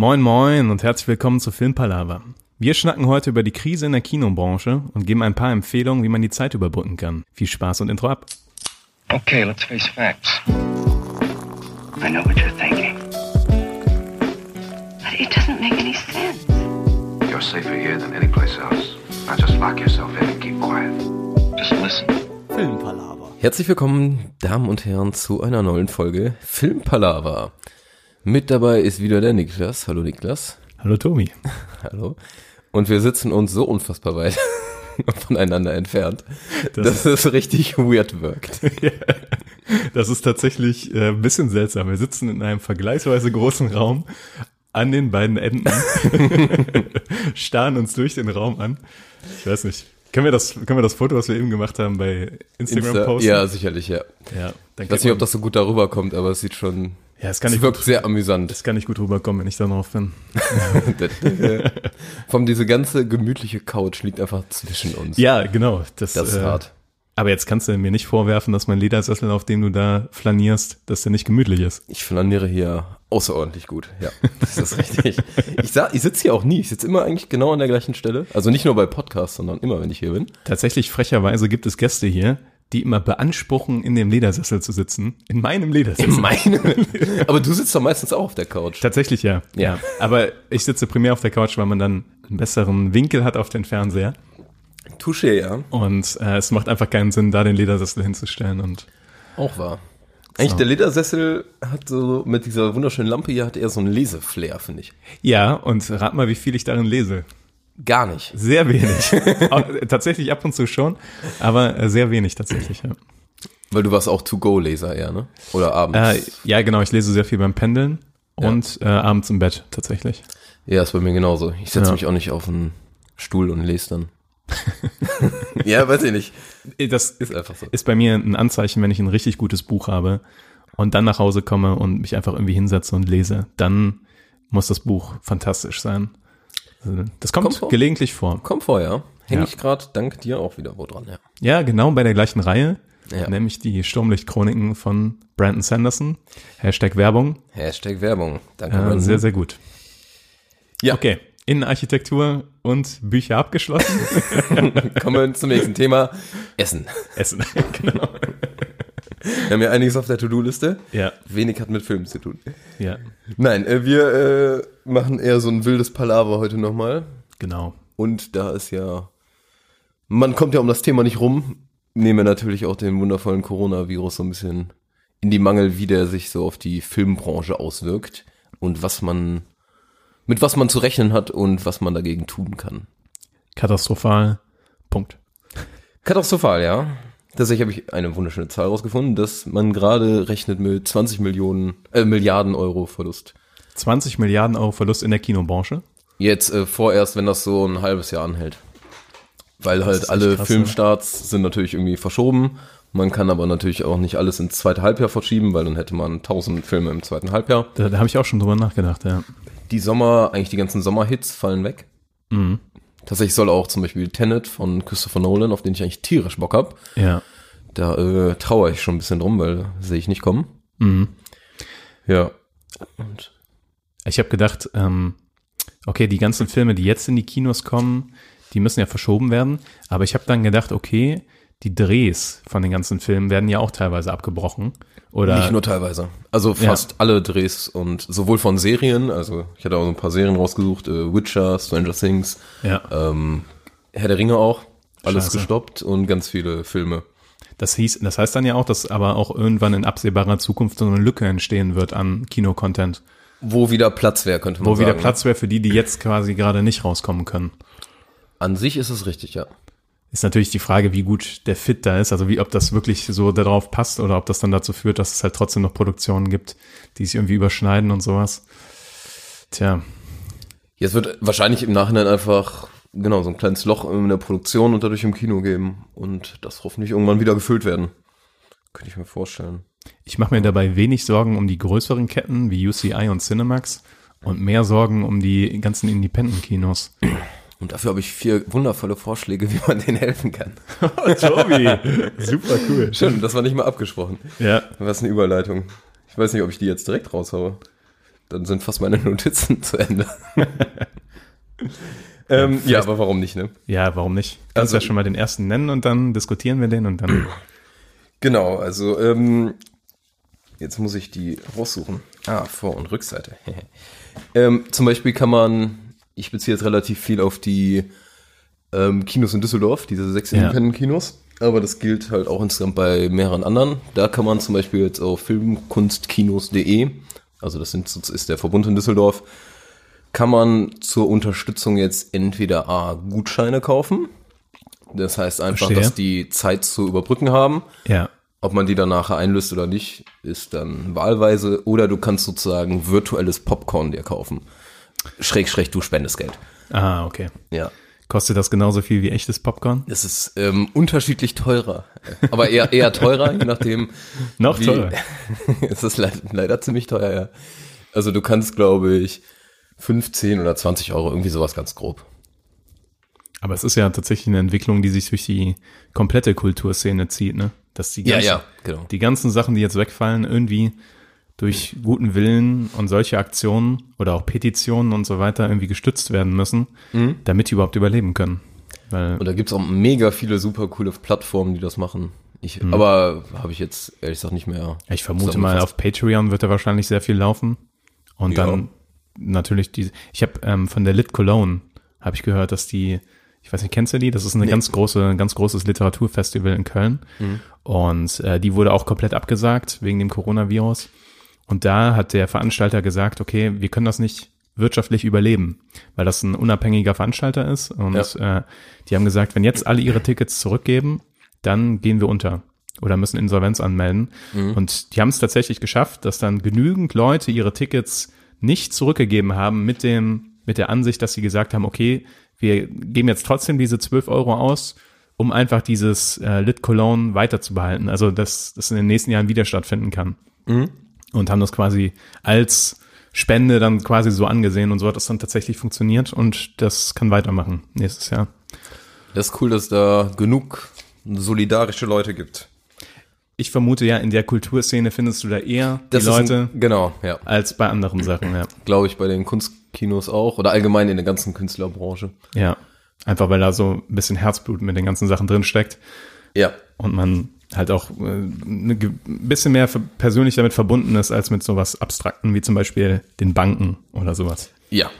Moin moin und herzlich willkommen zu Filmpalava. Wir schnacken heute über die Krise in der Kinobranche und geben ein paar Empfehlungen, wie man die Zeit überbrücken kann. Viel Spaß und Intro ab. Okay, let's face facts. I know what you're thinking. But it doesn't make any sense. You're safer here than any place else. Now just lock yourself in and keep quiet. Just listen. Herzlich willkommen, Damen und Herren, zu einer neuen Folge Filmpalava. Mit dabei ist wieder der Niklas. Hallo Niklas. Hallo Tobi. Hallo. Und wir sitzen uns so unfassbar weit voneinander entfernt, Das- dass es richtig weird wirkt. Das ist tatsächlich äh, ein bisschen seltsam. Wir sitzen in einem vergleichsweise großen Raum an den beiden Enden, starren uns durch den Raum an. Ich weiß nicht. Können wir das, können wir das Foto, was wir eben gemacht haben, bei Instagram Insta- posten? ja, sicherlich, ja. ja. Dann Ich weiß nicht, ob das so gut darüber kommt, aber es sieht schon, ja, es kann es nicht wirkt gut, sehr amüsant. das kann nicht gut rüberkommen, wenn ich da drauf bin. Vom diese ganze gemütliche Couch liegt einfach zwischen uns. Ja, genau. Das, Das ist äh, hart. Aber jetzt kannst du mir nicht vorwerfen, dass mein Ledersessel, auf dem du da flanierst, dass der nicht gemütlich ist. Ich flaniere hier außerordentlich gut. Ja, das ist richtig. Ich, sa- ich sitze hier auch nie. Ich sitze immer eigentlich genau an der gleichen Stelle. Also nicht nur bei Podcasts, sondern immer, wenn ich hier bin. Tatsächlich frecherweise gibt es Gäste hier, die immer beanspruchen, in dem Ledersessel zu sitzen. In meinem Ledersessel. Meine. Aber du sitzt doch meistens auch auf der Couch. Tatsächlich ja. Ja. Aber ich sitze primär auf der Couch, weil man dann einen besseren Winkel hat auf den Fernseher. Touché, ja. Und äh, es macht einfach keinen Sinn, da den Ledersessel hinzustellen. Und Auch wahr. Eigentlich der Ledersessel hat so mit dieser wunderschönen Lampe hier hat eher so einen Leseflair, finde ich. ja, und rat mal, wie viel ich darin lese. Gar nicht. Sehr wenig. Äh, tatsächlich ab und zu schon, aber äh, sehr wenig tatsächlich. Ja. Weil du warst auch To-Go-Leser eher, ne? Oder abends. Äh, ja, genau, ich lese sehr viel beim Pendeln und äh, abends im Bett tatsächlich. Ja, ist bei mir genauso. Ich setze Ja. mich auch nicht auf einen Stuhl und lese dann. ja, weiß ich nicht. Das Ist einfach so. ist bei mir ein Anzeichen, wenn ich ein richtig gutes Buch habe und dann nach Hause komme und mich einfach irgendwie hinsetze und lese, dann muss das Buch fantastisch sein. Das kommt, Kommt vor. gelegentlich vor. Komm vorher. Hänge Ja. ich gerade dank dir auch wieder wo dran, ja. Ja, genau bei der gleichen Reihe, Ja. nämlich die Sturmlicht-Chroniken von Brandon Sanderson. Hashtag Werbung. Hashtag Werbung. Danke, Äh, Brandon. sehr, sehr gut. Ja. Okay, Innenarchitektur und Bücher abgeschlossen. Kommen wir zum nächsten Thema. Essen. Essen. genau. Wir haben ja einiges auf der To-Do-Liste. Ja, Wenig hat mit Filmen zu tun. ja, Nein, äh, wir äh, machen eher so ein wildes Palaver heute nochmal. genau. Und da ist ja, man kommt ja um das Thema nicht rum, nehmen wir natürlich auch den wundervollen Coronavirus so ein bisschen in die Mangel, wie der sich so auf die Filmbranche auswirkt und was man, mit was man zu rechnen hat und was man dagegen tun kann. Katastrophal. Punkt. Katastrophal, ja. Tatsächlich habe ich eine wunderschöne Zahl rausgefunden, dass man gerade rechnet mit 20 Millionen, äh, Milliarden Euro Verlust. 20 Milliarden Euro Verlust in der Kinobranche. Jetzt äh, vorerst, wenn das so ein halbes Jahr anhält. Weil halt alle krass, Filmstarts sind natürlich irgendwie verschoben. Man kann aber natürlich auch nicht alles ins zweite Halbjahr verschieben, weil dann hätte man 1000 Filme im zweiten Halbjahr. Da, da habe ich auch schon drüber nachgedacht, ja. Die Sommer, eigentlich die ganzen Sommerhits fallen weg. Mhm. Tatsächlich soll auch zum Beispiel Tenet von Christopher Nolan, auf den ich eigentlich tierisch Bock hab. Ja. Da äh, trauere ich schon ein bisschen drum, weil sehe ich nicht kommen. Mhm. Ja. Und Ich habe gedacht, ähm, okay, die ganzen Filme, die jetzt in die Kinos kommen, die müssen ja verschoben werden. Aber ich habe dann gedacht, okay, die Drehs von den ganzen Filmen werden ja auch teilweise abgebrochen. Oder Nicht nur teilweise. Also fast alle Drehs und sowohl von Serien, also ich hatte auch so ein paar Serien rausgesucht, äh, Witcher, Stranger Things, ja, ähm, Herr der Ringe auch, alles Scheiße. gestoppt und ganz viele Filme. das hieß, das heißt dann ja auch, dass aber auch irgendwann in absehbarer Zukunft so eine Lücke entstehen wird an Kinocontent, Wo wieder Platz wäre, könnte man wo sagen. wieder Platz wäre für die, die jetzt quasi gerade nicht rauskommen können. An sich ist es richtig, ja. Ist natürlich die Frage, wie gut der Fit da ist, also wie, ob das wirklich so darauf passt oder ob das dann dazu führt, dass es halt trotzdem noch Produktionen gibt, die sich irgendwie überschneiden und sowas. Tja, Jetzt wird wahrscheinlich im Nachhinein einfach, genau, so ein kleines Loch in der Produktion und dadurch im Kino geben und das hoffentlich irgendwann wieder gefüllt werden. Könnte ich mir vorstellen. ich mache mir dabei wenig Sorgen um die größeren Ketten wie UCI und Cinemax und mehr Sorgen um die ganzen Independent-Kinos. Und dafür habe ich vier wundervolle Vorschläge, wie man denen helfen kann. Tobi, super cool. Schön, das war nicht mal abgesprochen. Ja, Was eine Überleitung. Ich weiß nicht, ob ich die jetzt direkt raushaue. dann sind fast meine Notizen zu Ende. ähm, ja, aber warum nicht, ne? Ja, warum nicht? Kannst Also- ja schon mal den ersten nennen und dann diskutieren wir den und dann. Genau, also ähm, jetzt muss ich die raussuchen. Ah, Vor- und Rückseite. ähm, zum Beispiel kann man, ich beziehe jetzt relativ viel auf die ähm, Kinos in Düsseldorf, diese sechs Ja. Independent-Kinos. Aber das gilt halt auch insgesamt bei mehreren anderen. Da kann man zum Beispiel jetzt auf filmkunstkinos.de, also das sind, ist der Verbund in Düsseldorf, kann man zur Unterstützung jetzt entweder A, Gutscheine kaufen. Das heißt einfach, Verstehe. dass die Zeit zu überbrücken haben. Ja. Ob man die dann nachher einlöst oder nicht, ist dann wahlweise. Oder du kannst sozusagen virtuelles Popcorn dir kaufen. Schräg, schräg, du spendest Geld. Ah, okay. Ja. Kostet das genauso viel wie echtes Popcorn? Es ist ähm, unterschiedlich teurer. Aber eher, eher teurer, je nachdem. Noch wie- teurer. es ist leider, leider ziemlich teuer, ja. Also du kannst, glaube ich, 15 oder 20 Euro, irgendwie sowas ganz grob. Aber es ist ja tatsächlich eine Entwicklung, die sich durch die komplette Kulturszene zieht, ne? Dass die Ja, ganzen, ja, genau. die ganzen Sachen, die jetzt wegfallen, irgendwie durch guten Willen und solche Aktionen oder auch Petitionen und so weiter irgendwie gestützt werden müssen, Mhm. damit die überhaupt überleben können. Weil, Und da gibt's auch mega viele super coole Plattformen, die das machen. Ich, Aber habe ich jetzt ehrlich gesagt nicht mehr. ich vermute mal, auf Patreon wird da wahrscheinlich sehr viel laufen. Und Ja. dann natürlich die, ich habe ähm, von der Lit Cologne, habe ich gehört, dass die, ich weiß nicht, kennst du die? Das ist eine ganz große, ein ganz großes Literaturfestival in Köln. Mhm. Und äh, die wurde auch komplett abgesagt wegen dem Coronavirus. Und da hat der Veranstalter gesagt, okay, wir können das nicht wirtschaftlich überleben, weil das ein unabhängiger Veranstalter ist. Und äh, die haben gesagt, wenn jetzt alle ihre Tickets zurückgeben, dann gehen wir unter oder müssen Insolvenz anmelden. Und die haben es tatsächlich geschafft, dass dann genügend Leute ihre Tickets nicht zurückgegeben haben mit dem, mit der Ansicht, dass sie gesagt haben, okay, wir geben jetzt trotzdem diese 12 Euro aus, um einfach dieses äh, Lit Cologne weiterzubehalten. Also, dass das in den nächsten Jahren wieder stattfinden kann. Und haben das quasi als Spende dann quasi so angesehen und so hat das dann tatsächlich funktioniert und das kann weitermachen nächstes Jahr. Das ist cool, dass da genug solidarische Leute gibt. Ich vermute ja, in der Kulturszene findest du da eher Das die Leute Ein, genau, ja. als bei anderen Sachen, ja. Glaube ich bei den Kunstkinos auch oder allgemein in der ganzen Künstlerbranche. Ja. Einfach weil da so ein bisschen Herzblut mit den ganzen Sachen drin steckt Ja. und man halt auch äh, ein ge- bisschen mehr persönlich damit verbunden ist, als mit sowas Abstrakten wie zum Beispiel den Banken oder sowas. Ja.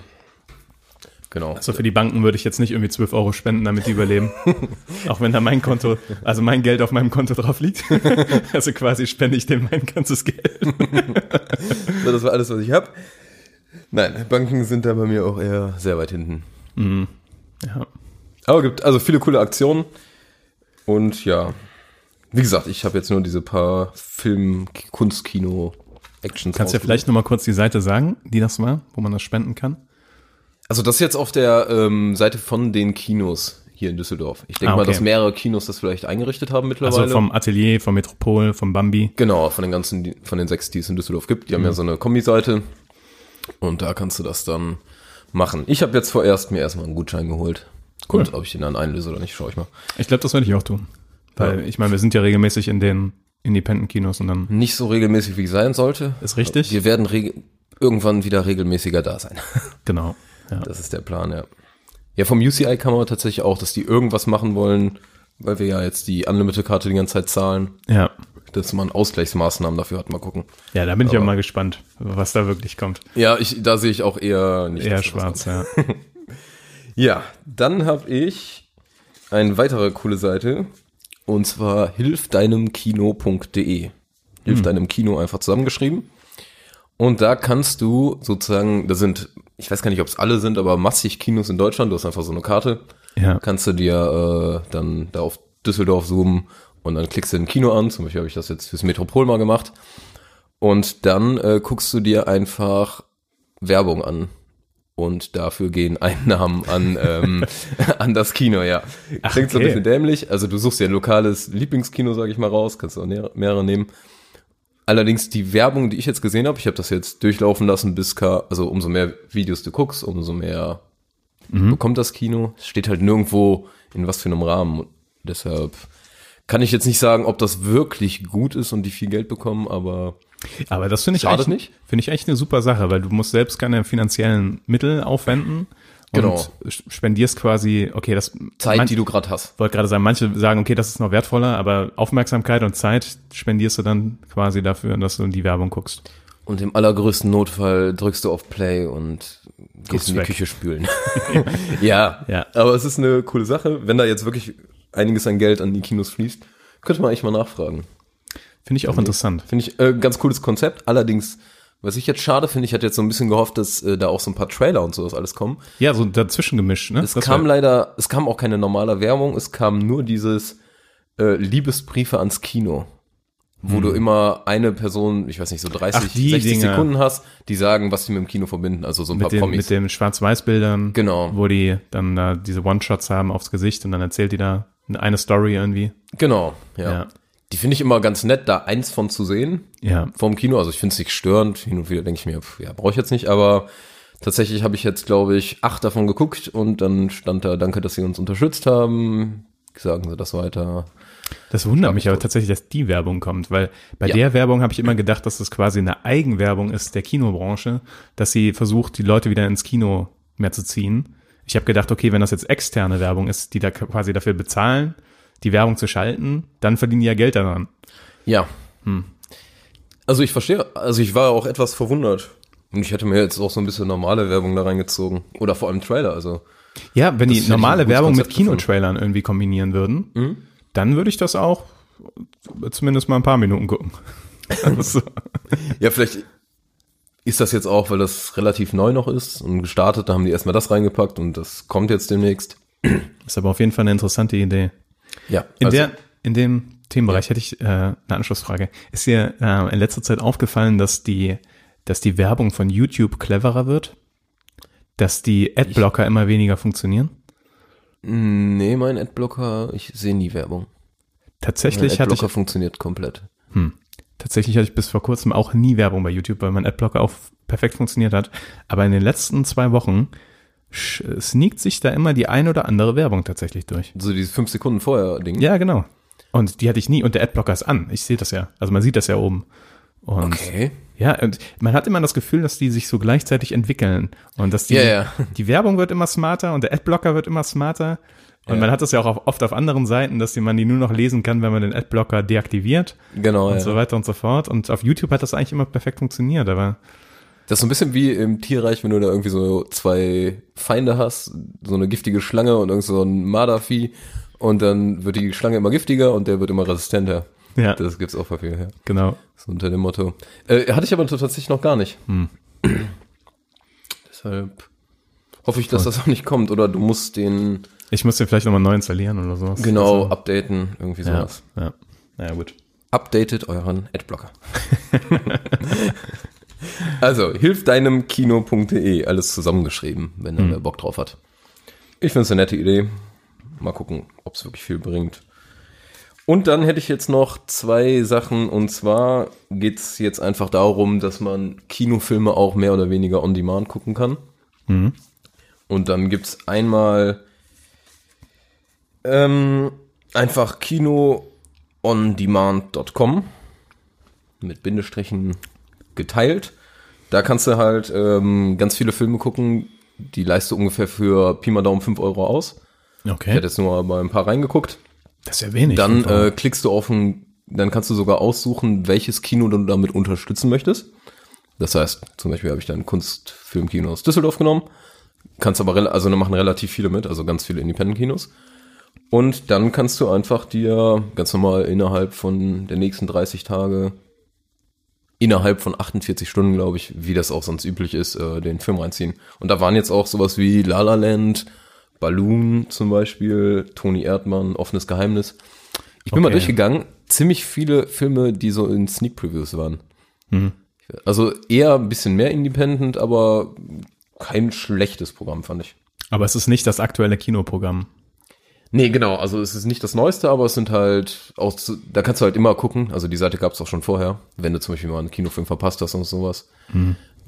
Genau. Also für die Banken würde ich jetzt nicht irgendwie 12 Euro spenden, damit die überleben. Auch wenn da mein Konto, also mein Geld auf meinem Konto drauf liegt. Also quasi spende ich denen mein ganzes Geld. So, das war alles, was ich habe. Nein, Banken sind da bei mir auch eher sehr weit hinten. Ja. Aber gibt also viele coole Aktionen. Und ja, wie gesagt, ich habe jetzt nur diese paar Film, Kunstkino, Actions. Kannst du ja vielleicht nochmal kurz die Seite sagen, die das war, wo man das spenden kann? Also das ist jetzt auf der ähm, Seite von den Kinos hier in Düsseldorf. Ich denke Ah, mal, okay. dass mehrere Kinos das vielleicht eingerichtet haben mittlerweile. Also vom Atelier, vom Metropol, vom Bambi. Genau, von den ganzen, von den sechs, die es in Düsseldorf gibt. Die haben Mhm. ja so eine Kombi-Seite. Und da kannst du das dann machen. Ich habe jetzt vorerst mir erstmal einen Gutschein geholt. Cool. Und ob ich den dann einlöse oder nicht, schaue ich mal. Ich glaube, das werde ich auch tun. Weil Ja. ich meine, wir sind ja regelmäßig in den Independent-Kinos und dann Nicht so regelmäßig, wie es sein sollte. ist richtig. Wir werden irgendwann wieder regelmäßiger da sein. Genau. Ja. Das ist der Plan, ja. Ja, vom UCI kann man tatsächlich auch, dass die irgendwas machen wollen, weil wir ja jetzt die Unlimited-Karte die ganze Zeit zahlen, ja. dass man Ausgleichsmaßnahmen dafür hat. Mal gucken. Ja, da bin ich auch Aber- mal gespannt, was da wirklich kommt. Ja, ich, da sehe ich auch eher nicht. Eher schwarz, ja. Ja, dann habe ich eine weitere coole Seite und zwar hilfdeinemkino.de. Hilf deinem Kino einfach zusammengeschrieben. Und da kannst du sozusagen, da sind, ich weiß gar nicht, ob es alle sind, aber massig Kinos in Deutschland. Du hast einfach so eine Karte. Ja. Kannst du dir äh, dann da auf Düsseldorf zoomen und dann klickst du ein Kino an. Zum Beispiel habe ich das jetzt fürs Metropol mal gemacht. Und dann äh, guckst du dir einfach Werbung an. Und dafür gehen Einnahmen an, ähm, an das Kino, ja. Klingt so ein okay. bisschen dämlich. Also du suchst dir ein lokales Lieblingskino, sage ich mal, raus. Kannst du auch mehrere nehmen. Allerdings die Werbung, die ich jetzt gesehen habe, ich habe das jetzt durchlaufen lassen, bis K, also umso mehr Videos du guckst, umso mehr bekommt das Kino. Es steht halt nirgendwo in was für einem Rahmen. Und deshalb kann ich jetzt nicht sagen, ob das wirklich gut ist und die viel Geld bekommen, aber Aber das finde ich, Schadet eigentlich- nicht? finde ich echt eine super Sache, weil du musst selbst keine finanziellen Mittel aufwenden Genau. und spendierst quasi, okay, das Zeit, man- die du gerade hast. wollte gerade sagen, manche sagen, okay, das ist noch wertvoller, aber Aufmerksamkeit und Zeit spendierst du dann quasi dafür, dass du in die Werbung guckst. Und im allergrößten Notfall drückst du auf Play und gehst in die weg. Küche spülen. ja, Ja. aber es ist eine coole Sache. Wenn da jetzt wirklich einiges an Geld an die Kinos fließt, könnte man eigentlich mal nachfragen. Finde ich auch interessant. Finde ich äh, ganz cooles Konzept. Allerdings, was ich jetzt schade finde, ich hatte jetzt so ein bisschen gehofft, dass äh, da auch so ein paar Trailer und sowas alles kommen. Ja, so dazwischen gemischt, ne? Es Das kam leider, es kam auch keine normale Werbung, es kam nur dieses äh, Liebesbriefe ans Kino. Wo du immer eine Person, ich weiß nicht, so 30, Hm. Ach, die 60 Dinger. Sekunden hast, die sagen, was sie mit dem Kino verbinden, also so ein mit, paar den, Promis. mit den Schwarz-Weiß-Bildern, Genau. wo die dann da diese One-Shots haben aufs Gesicht und dann erzählt die da eine Story irgendwie. genau, ja. Ja. Die finde ich immer ganz nett, da eins von zu sehen. Ja. Vorm Kino, also ich finde es nicht störend. Hin und wieder denke ich mir, pf, ja, brauche ich jetzt nicht, aber tatsächlich habe ich jetzt, glaube ich, acht davon geguckt und dann stand da, danke, dass Sie uns unterstützt haben. Sagen Sie das weiter. Das wundert mich aber tatsächlich, dass die Werbung kommt, weil bei Ja. der Werbung habe ich immer gedacht, dass das quasi eine Eigenwerbung ist der Kinobranche, dass sie versucht, die Leute wieder ins Kino mehr zu ziehen. Ich habe gedacht, okay, wenn das jetzt externe Werbung ist, die da quasi dafür bezahlen, die Werbung zu schalten, dann verdienen die ja Geld daran. Ja. Also ich verstehe, also ich war auch etwas verwundert. Und ich hätte mir jetzt auch so ein bisschen normale Werbung da reingezogen. Oder vor allem Trailer, also. Ja, wenn Das die normale Werbung mit Konzept gefunden. Kinotrailern irgendwie kombinieren würden, Mhm. dann würde ich das auch zumindest mal ein paar Minuten gucken. Also, Ja, vielleicht ist das jetzt auch, weil das relativ neu noch ist und gestartet, da haben die erstmal das reingepackt und das kommt jetzt demnächst. ist aber auf jeden Fall eine interessante Idee. Ja. In, also, der, in dem Themenbereich hätte ich äh, eine Anschlussfrage. Ist dir äh, in letzter Zeit aufgefallen, dass die, dass die Werbung von YouTube cleverer wird? Dass die Adblocker immer weniger funktionieren? Nee, mein Adblocker, ich sehe nie Werbung. Mein Tatsächlich hatte Adblocker ich, funktioniert komplett. tatsächlich hatte ich bis vor kurzem auch nie Werbung bei YouTube, weil mein Adblocker auch perfekt funktioniert hat. Aber in den letzten zwei Wochen sneakt sich da immer die ein oder andere Werbung tatsächlich durch. So dieses fünf Sekunden vorher Ding. Ja, genau. Und die hatte ich nie. Und der Adblocker ist an. Ich sehe das ja. Also man sieht das ja oben. Und Okay. Ja, und man hat immer das Gefühl, dass die sich so gleichzeitig entwickeln und dass die, Ja, ja. die Werbung wird immer smarter und der Adblocker wird immer smarter. Und Ja. man hat das ja auch oft auf anderen Seiten, dass man die nur noch lesen kann, wenn man den Adblocker deaktiviert Genau, und so weiter und so fort. Und auf YouTube hat das eigentlich immer perfekt funktioniert, aber Das ist so ein bisschen wie im Tierreich, wenn du da irgendwie so zwei Feinde hast, so eine giftige Schlange und irgend so ein Mardervieh und dann wird die Schlange immer giftiger und der wird immer resistenter. ja, Das gibt's auch häufiger, ja. genau. So unter dem Motto. Äh, hatte ich aber tatsächlich noch gar nicht. Deshalb hoffe ich, dass das auch nicht kommt. Oder du musst den Ich muss den vielleicht nochmal neu installieren oder sowas. genau Also, updaten, irgendwie ja, sowas. ja. Naja, gut. Updatet euren Adblocker. also, hilf deinem Kino.de, alles zusammengeschrieben, wenn Hm. er Bock drauf hat. Ich finde es eine nette Idee. Mal gucken, ob es wirklich viel bringt. Und dann hätte ich jetzt noch zwei Sachen. Und zwar geht's jetzt einfach darum, dass man Kinofilme auch mehr oder weniger on demand gucken kann. Mhm. Und dann gibt's einmal ähm, einfach kinoondemand.com mit Bindestrichen geteilt. Da kannst du halt ähm, ganz viele Filme gucken. Die leiste ungefähr für Pi mal Daumen 5 Euro aus. Ich Okay. hätte jetzt nur mal ein paar reingeguckt. Das ist ja wenig. Dann äh, klickst du auf ein, dann kannst du sogar aussuchen, welches Kino du damit unterstützen möchtest. Das heißt, zum Beispiel habe ich dann Kunstfilmkino aus Düsseldorf genommen. Kannst aber, also da machen relativ viele mit, also ganz viele Independent-Kinos. Und dann kannst du einfach dir ganz normal innerhalb von der nächsten 30 Tage, innerhalb von 48 Stunden, glaube ich, wie das auch sonst üblich ist, äh, den Film reinziehen. Und da waren jetzt auch sowas wie La La Land, Balloon zum Beispiel, Toni Erdmann, Offenes Geheimnis. Ich bin mal Okay. durchgegangen, ziemlich viele Filme, die so in Sneak Previews waren. Also eher ein bisschen mehr Independent, aber kein schlechtes Programm, fand ich. Aber es ist nicht das aktuelle Kinoprogramm. Nee, genau. Also es ist nicht das Neueste, aber es sind halt auch, da kannst du halt immer gucken. Also die Seite gab es auch schon vorher, wenn du zum Beispiel mal einen Kinofilm verpasst hast und sowas.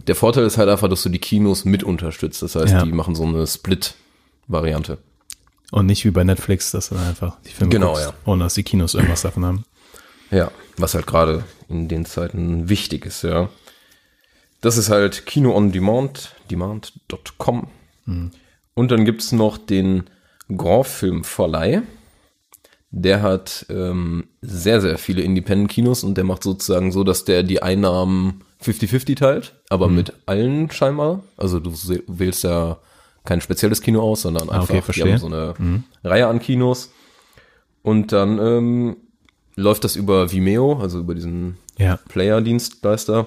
Der Vorteil ist halt einfach, dass du die Kinos mit unterstützt. Das heißt, Ja. die machen so eine Split-Variante. Und nicht wie bei Netflix, dass du dann einfach die Filme Genau, guckst, ja. ohne dass die Kinos irgendwas davon haben. Ja, was halt gerade in den Zeiten wichtig ist, ja. Das ist halt Kino on Demand, demand.com. Und dann gibt's noch den Grand Film Verleih. Der hat ähm, sehr, sehr viele Independent-Kinos und der macht sozusagen so, dass der die Einnahmen 50-50 teilt, aber mit allen scheinbar. Also du wählst ja kein spezielles Kino aus, sondern einfach okay, die haben so eine Reihe an Kinos. Und dann ähm, läuft das über Vimeo, also über diesen Ja. Player-Dienstleister.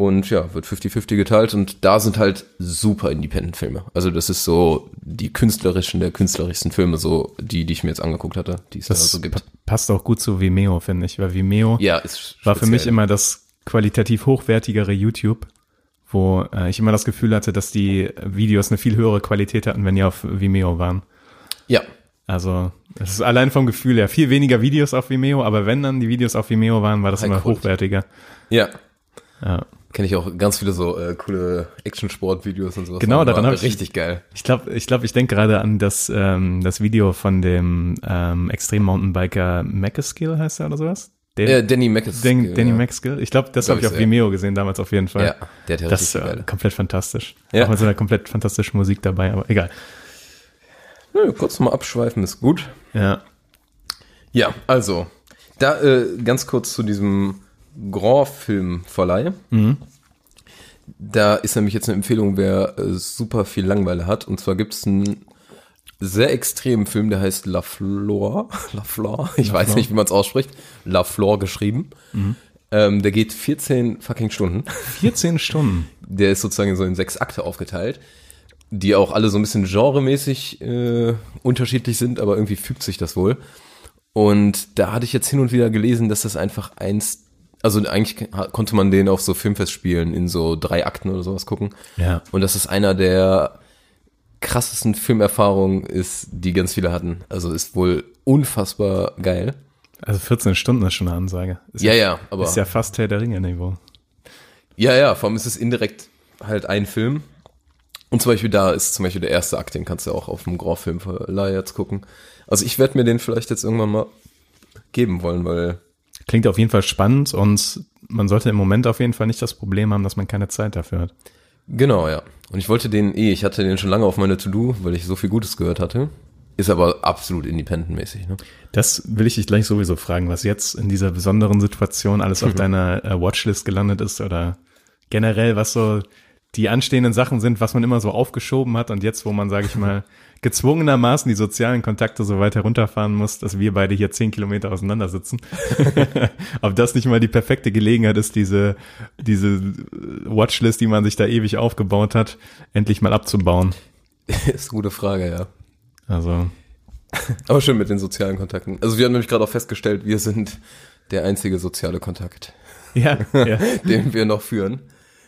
Und ja, wird 50-50 geteilt und da sind halt super Independent-Filme. Also das ist so die künstlerischen der künstlerischsten Filme, so die, die ich mir jetzt angeguckt hatte, die es da so gibt. pa- passt auch gut zu Vimeo, finde ich, weil Vimeo Ja, war für mich immer das qualitativ hochwertigere YouTube, wo äh, ich immer das Gefühl hatte, dass die Videos eine viel höhere Qualität hatten, wenn die auf Vimeo waren. Ja, Also es ist allein vom Gefühl her viel weniger Videos auf Vimeo, aber wenn dann die Videos auf Vimeo waren, war das High immer Quality. hochwertiger. ja. Ja. Kenne ich auch ganz viele so äh, coole Action-Sport-Videos und sowas. Genau, daran hab ich- Richtig geil. Ich glaube, ich, glaub, ich denke gerade an das, ähm, das Video von dem ähm, Extrem-Mountainbiker Macaskill, heißt er oder sowas? Den, Äh, Danny Mackes. Den, Danny Maxgill. Ich glaube, das Glaub habe ich auf ja. Vimeo gesehen damals auf jeden Fall. Ja, der hat ja das ist äh, komplett fantastisch. Ja. Auch mit so einer komplett fantastischen Musik dabei, aber egal. Nö, kurz mal abschweifen ist gut. Ja. Ja, also, da äh, ganz kurz zu diesem Grand-Film-Verleih. Da ist nämlich jetzt eine Empfehlung, wer äh, super viel Langeweile hat. Und zwar gibt's einen sehr extremen Film, der heißt La Flor. La Flor, ich weiß nicht, wie man es ausspricht. La Flor geschrieben. Ähm, der geht 14 fucking Stunden. 14 Stunden. Der ist sozusagen so in sechs Akte aufgeteilt, die auch alle so ein bisschen genremäßig äh, unterschiedlich sind, aber irgendwie fügt sich das wohl. Und da hatte ich jetzt hin und wieder gelesen, dass das einfach eins, also eigentlich konnte man den auf so Filmfestspielen in so drei Akten oder sowas gucken. Ja. Und dass es einer der krassesten Filmerfahrungen ist, die ganz viele hatten. Also ist wohl unfassbar geil. Also 14 Stunden ist schon eine Ansage. Ist Ja, ja, aber Ist ja fast Herr der Ringe-Niveau. Ja, ja, vor allem ist es indirekt halt ein Film. Und zum Beispiel da ist zum Beispiel der erste Akt, den kannst du auch auf dem Grand Filmverleih jetzt gucken. Also ich werde mir den vielleicht jetzt irgendwann mal geben wollen, weil Klingt auf jeden Fall spannend und man sollte im Moment auf jeden Fall nicht das Problem haben, dass man keine Zeit dafür hat. genau, ja. Und ich wollte den eh, ich hatte den schon lange auf meiner To-Do, weil ich so viel Gutes gehört hatte. Ist aber absolut independent-mäßig, ne? Das will ich dich gleich sowieso fragen, was jetzt in dieser besonderen Situation alles auf deiner äh, Watchlist gelandet ist oder generell, was so die anstehenden Sachen sind, was man immer so aufgeschoben hat und jetzt, wo man, sage ich mal, gezwungenermaßen die sozialen Kontakte so weit herunterfahren muss, dass wir beide hier zehn Kilometer auseinander sitzen. Ob das nicht mal die perfekte Gelegenheit ist, diese, diese Watchlist, die man sich da ewig aufgebaut hat, endlich mal abzubauen. ist eine gute Frage, ja. Also, Aber schön mit den sozialen Kontakten. Also wir haben nämlich gerade auch festgestellt, wir sind der einzige soziale Kontakt, ja, ja. den wir noch führen.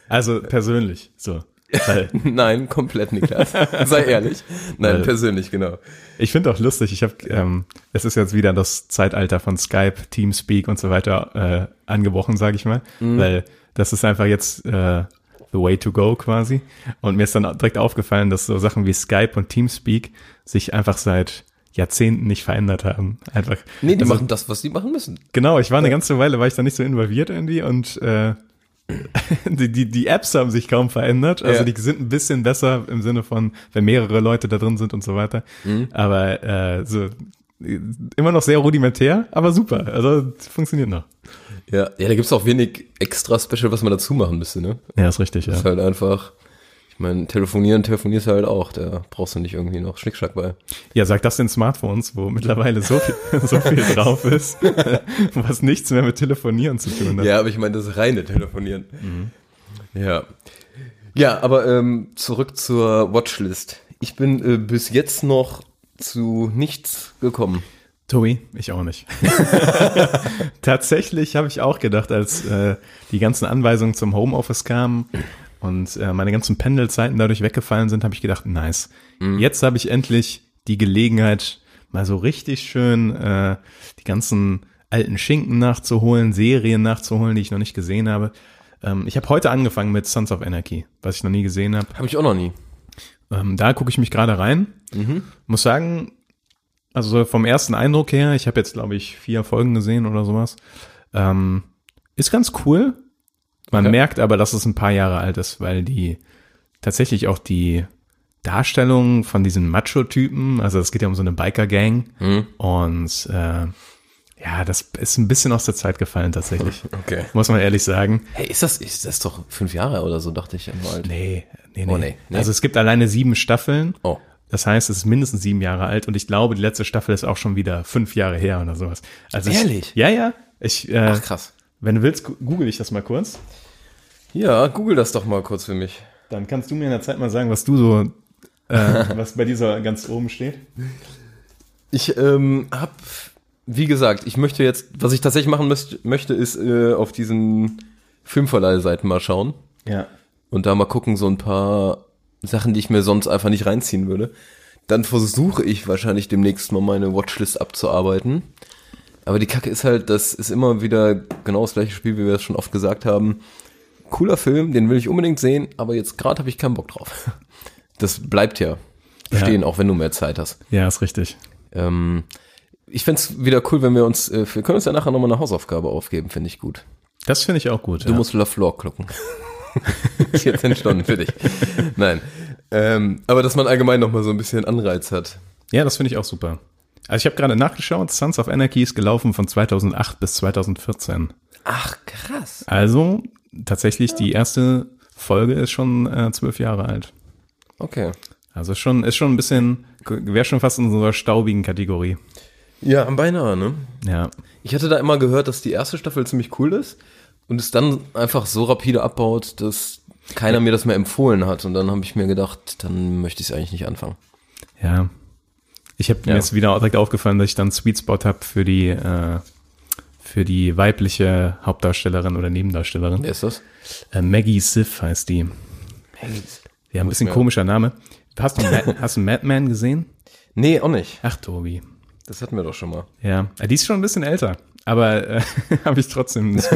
Also persönlich, so. Nein, komplett Niklas. Sei ehrlich. Nein, Weil- persönlich, genau. Ich finde auch lustig, ich habe, ähm, es ist jetzt wieder das Zeitalter von Skype, Teamspeak und so weiter äh, angebrochen, sage ich mal, weil das ist einfach jetzt äh, the way to go quasi. Und mir ist dann direkt aufgefallen, dass so Sachen wie Skype und Teamspeak sich einfach seit Jahrzehnten nicht verändert haben. Einfach. Nee, die also, machen das, was die machen müssen. Genau, ich war eine ganze Weile, war ich da nicht so involviert irgendwie und äh, die, die, die Apps haben sich kaum verändert. Also Ja. die sind ein bisschen besser im Sinne von, wenn mehrere Leute da drin sind und so weiter. Mhm. Aber äh, so immer noch sehr rudimentär, aber super. Also funktioniert noch. Ja, ja, da gibt's auch wenig extra Special, was man dazu machen müsste, ne? Ja, ist richtig, ja. Ist halt einfach, ich meine, telefonieren, telefonierst du halt auch, da brauchst du nicht irgendwie noch Schnickschnack bei. Ja, sag das den Smartphones, wo mittlerweile so viel, so viel drauf ist, was nichts mehr mit Telefonieren zu tun hat. Ja, aber ich meine, das reine Telefonieren. Ja. Ja, aber ähm, zurück zur Watchlist. Ich bin äh, bis jetzt noch zu nichts gekommen. Tobi, ich auch nicht. Tatsächlich habe ich auch gedacht, als äh, die ganzen Anweisungen zum Homeoffice kamen und äh, meine ganzen Pendelzeiten dadurch weggefallen sind, habe ich gedacht, nice. Jetzt habe ich endlich die Gelegenheit, mal so richtig schön äh, die ganzen alten Schinken nachzuholen, Serien nachzuholen, die ich noch nicht gesehen habe. Ähm, ich habe heute angefangen mit Sons of Anarchy, was ich noch nie gesehen habe. Habe ich auch noch nie. Ähm, da gucke ich mich gerade rein. Muss sagen, also so vom ersten Eindruck her, ich habe jetzt, glaube ich, vier Folgen gesehen oder sowas. Ähm, ist ganz cool. Man Okay. merkt aber, dass es ein paar Jahre alt ist, weil die tatsächlich auch die Darstellung von diesen Macho-Typen, also es geht ja um so eine Biker-Gang Hm. und äh, ja, das ist ein bisschen aus der Zeit gefallen tatsächlich. Okay. Muss man ehrlich sagen. Hey, ist das, ist das doch fünf Jahre oder so, dachte ich immer alt. Nee, nee, nee. Oh, nee, nee. Also es gibt alleine sieben Staffeln. Oh. Das heißt, es ist mindestens sieben Jahre alt und ich glaube, die letzte Staffel ist auch schon wieder fünf Jahre her oder sowas. Also ich- Ehrlich? ja, ja. Ich, äh, Ach, krass. Wenn du willst, google ich das mal kurz. Ja, google das doch mal kurz für mich. Dann kannst du mir in der Zeit mal sagen, was du so, äh, was bei dieser ganz oben steht. Ich ähm, hab, wie gesagt, ich möchte jetzt, was ich tatsächlich machen müsst, möchte, ist äh, auf diesen Filmverleihseiten mal schauen Ja. und da mal gucken, so ein paar Sachen, die ich mir sonst einfach nicht reinziehen würde. Dann versuche ich wahrscheinlich demnächst mal meine Watchlist abzuarbeiten. Aber die Kacke ist halt, das ist immer wieder genau das gleiche Spiel, wie wir es schon oft gesagt haben. Cooler Film, den will ich unbedingt sehen, aber jetzt gerade habe ich keinen Bock drauf. Das bleibt ja bestehen, auch wenn du mehr Zeit hast. Ja, ist richtig. Ähm, ich fänd's wieder cool, wenn wir uns, äh, wir können uns ja nachher nochmal eine Hausaufgabe aufgeben, finde ich gut. Das finde ich auch gut. Du ja. musst La Flor gucken. 14 Stunden für dich. Nein. Ähm, aber dass man allgemein nochmal so ein bisschen Anreiz hat. Ja, das finde ich auch super. Also ich habe gerade nachgeschaut, Sons of Anarchy ist gelaufen von 2008 bis 2014. Ach, krass. Also tatsächlich die erste Folge ist schon äh, zwölf Jahre alt. Okay. Also schon ist schon ein bisschen, wäre schon fast in so einer staubigen Kategorie. Ja, beinahe, ne? Ja. Ich hatte da immer gehört, dass die erste Staffel ziemlich cool ist und es dann einfach so rapide abbaut, dass keiner mir das mehr empfohlen hat. Und dann habe ich mir gedacht, dann möchte ich es eigentlich nicht anfangen. Ja. Ich habe Ja. mir jetzt wieder direkt aufgefallen, dass ich dann Sweet Spot habe für die äh, für die weibliche Hauptdarstellerin oder Nebendarstellerin. Wer ist das? Äh, Maggie Siff heißt die. Ja, ein bisschen mir- komischer Name. Hast du, Mad, hast du Madman gesehen? Nee, auch nicht. Ach, Tobi. Das hatten wir doch schon mal. Ja, Äh, die ist schon ein bisschen älter, aber äh, habe ich trotzdem.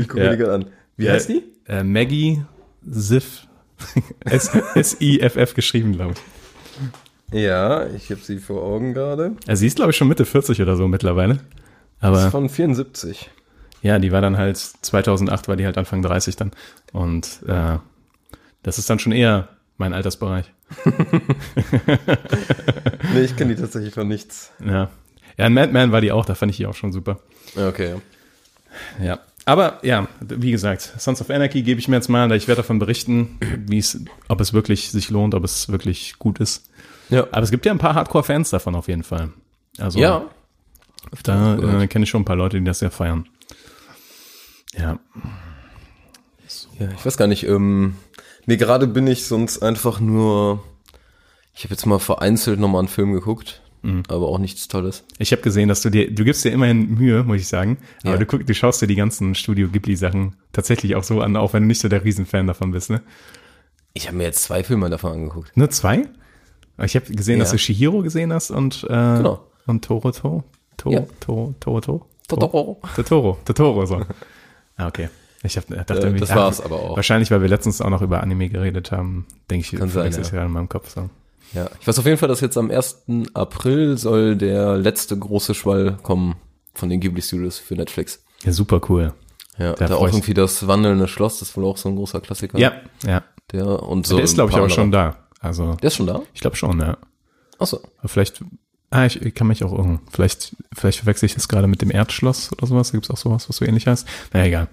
Ich gucke Ja. mir die gerade an. Wie Ja, heißt die? Äh, Maggie Siff. S- S-I-F-F geschrieben, glaube ich. Ja, ich habe sie vor Augen gerade. Also sie ist, glaube ich, schon Mitte 40 oder so mittlerweile. Das Aber ist von 74. ja, die war dann halt 2008, war die halt Anfang 30 dann. Und äh, das ist dann schon eher mein Altersbereich. Nee, ich kenne die tatsächlich von nichts. Ja. Ja, in Madman war die auch, da fand ich die auch schon super. Okay. Ja. Aber ja, wie gesagt, Sons of Anarchy gebe ich mir jetzt mal, ich werde davon berichten, wie es, ob es wirklich sich lohnt, ob es wirklich gut ist. Ja. Aber es gibt ja ein paar Hardcore-Fans davon auf jeden Fall. Also Ja. da äh, kenne ich schon ein paar Leute, die das sehr feiern. Ja. Ja, ich weiß gar nicht. Ähm, nee, gerade bin ich sonst einfach nur. Ich habe jetzt mal vereinzelt nochmal einen Film geguckt, aber auch nichts Tolles. Ich habe gesehen, dass du dir, du gibst dir immerhin Mühe, muss ich sagen. Aber Ja. du, guck, du schaust dir die ganzen Studio Ghibli-Sachen tatsächlich auch so an, auch wenn du nicht so der Riesenfan davon bist, ne? Ich habe mir jetzt zwei Filme davon angeguckt. Nur zwei? Ich habe gesehen, Ja. dass du Shihiro gesehen hast und, äh, Genau. und Toroto. To, Ja. to, to, to, Totoro. Totoro. Totoro, so. Ah, okay. Ich hab, dachte Äh, irgendwie, das ach, war's aber auch. Wahrscheinlich, weil wir letztens auch noch über Anime geredet haben, denke ich, Kann sein, verwechsel ich ja. ja in meinem Kopf so. Ja, ich weiß auf jeden Fall, dass jetzt am 1. April soll der letzte große Schwall kommen von den Ghibli Studios für Netflix. Ja, super cool. Ja, Da da auch irgendwie das wandelnde Schloss, das ist wohl auch so ein großer Klassiker. Ja, ja. Der und so. Der ist, glaube ich, aber schon da. Also, Der ist schon da? ich glaube schon, ja. Achso. Vielleicht, ah, ich, ich kann mich auch irren. Vielleicht, vielleicht verwechsel ich das gerade mit dem Erdschloss oder sowas. Da gibt's auch sowas, was so ähnlich heißt. Na egal.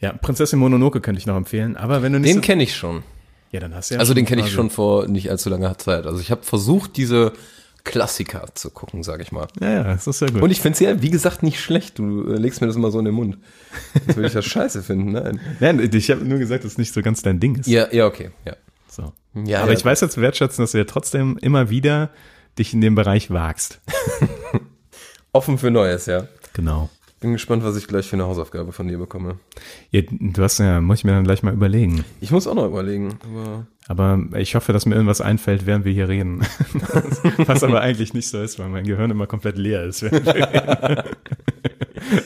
Ja, Prinzessin Mononoke könnte ich noch empfehlen. Aber wenn du nicht Den so, kenne ich schon. ja, dann hast du ja Also den kenne ich schon vor nicht allzu langer Zeit. Also ich habe versucht, diese Klassiker zu gucken, sag ich mal. Ja, ja, das ist sehr gut. Und ich finde es ja, wie gesagt, nicht schlecht. Du äh, legst mir das immer so in den Mund. Das würde ich ja scheiße finden. Nein. Nein, ich habe nur gesagt, dass es nicht so ganz dein Ding ist. Ja, ja, okay. Ja. Ja, Aber ja, ich weiß jetzt wertschätzen, dass du ja trotzdem immer wieder dich in dem Bereich wagst. Offen für Neues, ja. Genau. Bin gespannt, was ich gleich für eine Hausaufgabe von dir bekomme. Ja, du hast ja, muss ich mir dann gleich mal überlegen. Ich muss auch noch überlegen. Aber Aber ich hoffe, dass mir irgendwas einfällt, während wir hier reden. Was aber eigentlich nicht so ist, weil mein Gehirn immer komplett leer ist.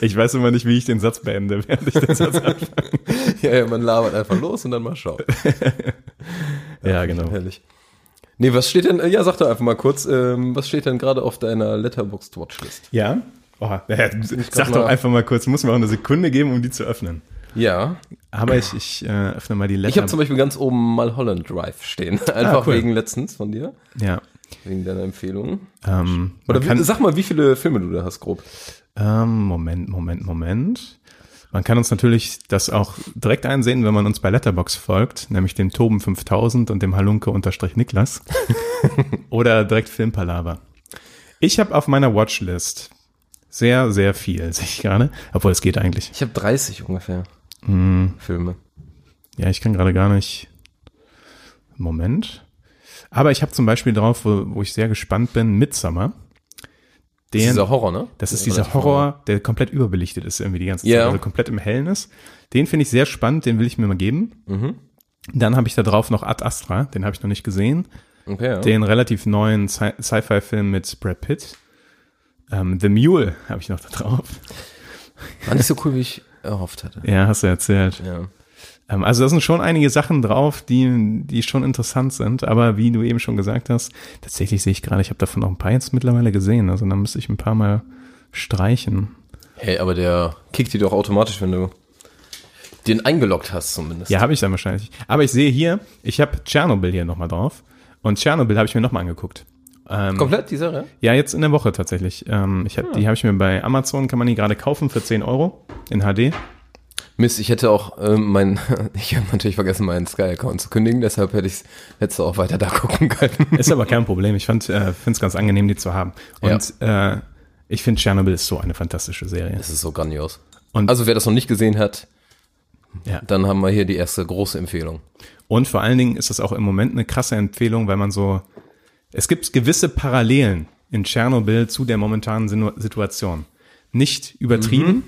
Ich weiß immer nicht, wie ich den Satz beende, während ich den Satz anfange. ja, ja, man labert einfach los und dann mal schauen. Ja, genau. Herrlich. Nee, was steht denn, ja, sag doch einfach mal kurz, ähm, was steht denn gerade auf deiner Letterboxd Watchlist? Ja? Oh, ja, sag mal- doch einfach mal kurz, muss mir auch eine Sekunde geben, um die zu öffnen. Ja, Aber ich, ich äh, öffne mal die Letter. ich habe zum Beispiel ganz oben mal Holland Drive stehen. Einfach cool. wegen letztens von dir, ja. wegen deiner Empfehlung. Ähm, Oder wie, kann, sag mal, wie viele Filme du da hast, grob. ähm, Moment, Moment, Moment. Man kann uns natürlich das auch direkt einsehen, wenn man uns bei Letterbox folgt, nämlich dem Toben 5000 und dem Halunke unterstrich Niklas. Oder direkt Filmpalava. Ich habe auf meiner Watchlist sehr, sehr viel, sehe ich gerade. Obwohl, es geht eigentlich. Ich habe 30 ungefähr Hm, Filme. ja, ich kann gerade gar nicht. Moment. Aber ich habe zum Beispiel drauf, wo, wo ich sehr gespannt bin, Midsummer. Das ist Den, dieser Horror, ne? Das ist dieser Horror, der komplett überbelichtet ist irgendwie die ganze Zeit, Ja. also komplett im Hellen ist. Den finde ich sehr spannend, den will ich mir mal geben. Mhm. Dann habe ich da drauf noch Ad Astra, den habe ich noch nicht gesehen. Okay, ja. Den relativ neuen Sci- Sci-Fi-Film mit Brad Pitt. Ähm, The Mule habe ich noch da drauf. War nicht so cool, wie ich erhofft hatte. Ja, hast du erzählt. Ja. Ähm, also da sind schon einige Sachen drauf, die, die schon interessant sind, aber wie du eben schon gesagt hast, tatsächlich sehe ich gerade, ich habe davon noch ein paar jetzt mittlerweile gesehen, also da müsste ich ein paar mal streichen. Hey, aber der kickt die doch automatisch, wenn du den eingeloggt hast zumindest. Ja, habe ich dann wahrscheinlich. Aber ich sehe hier, ich habe Tschernobyl hier nochmal drauf. Und Tschernobyl habe ich mir nochmal angeguckt. Ähm, Komplett die Sache? ja, jetzt in der Woche tatsächlich. Ähm, ich hab, Die habe ich mir bei Amazon, kann man die gerade kaufen für 10 Euro in HD. Mist, ich hätte auch ähm, mein, ich habe natürlich vergessen, meinen Sky-Account zu kündigen, deshalb hätte ich hättest du auch weiter da gucken können. Ist aber kein Problem. Ich fand, äh, finde es ganz angenehm, die zu haben. Und äh, ich finde, Tschernobyl ist so eine fantastische Serie. Das ist so grandios. Und- also wer das noch nicht gesehen hat, Ja. dann haben wir hier die erste große Empfehlung. Und vor allen Dingen ist das auch im Moment eine krasse Empfehlung, weil man so, es gibt gewisse Parallelen in Tschernobyl zu der momentanen Situation. Nicht übertrieben,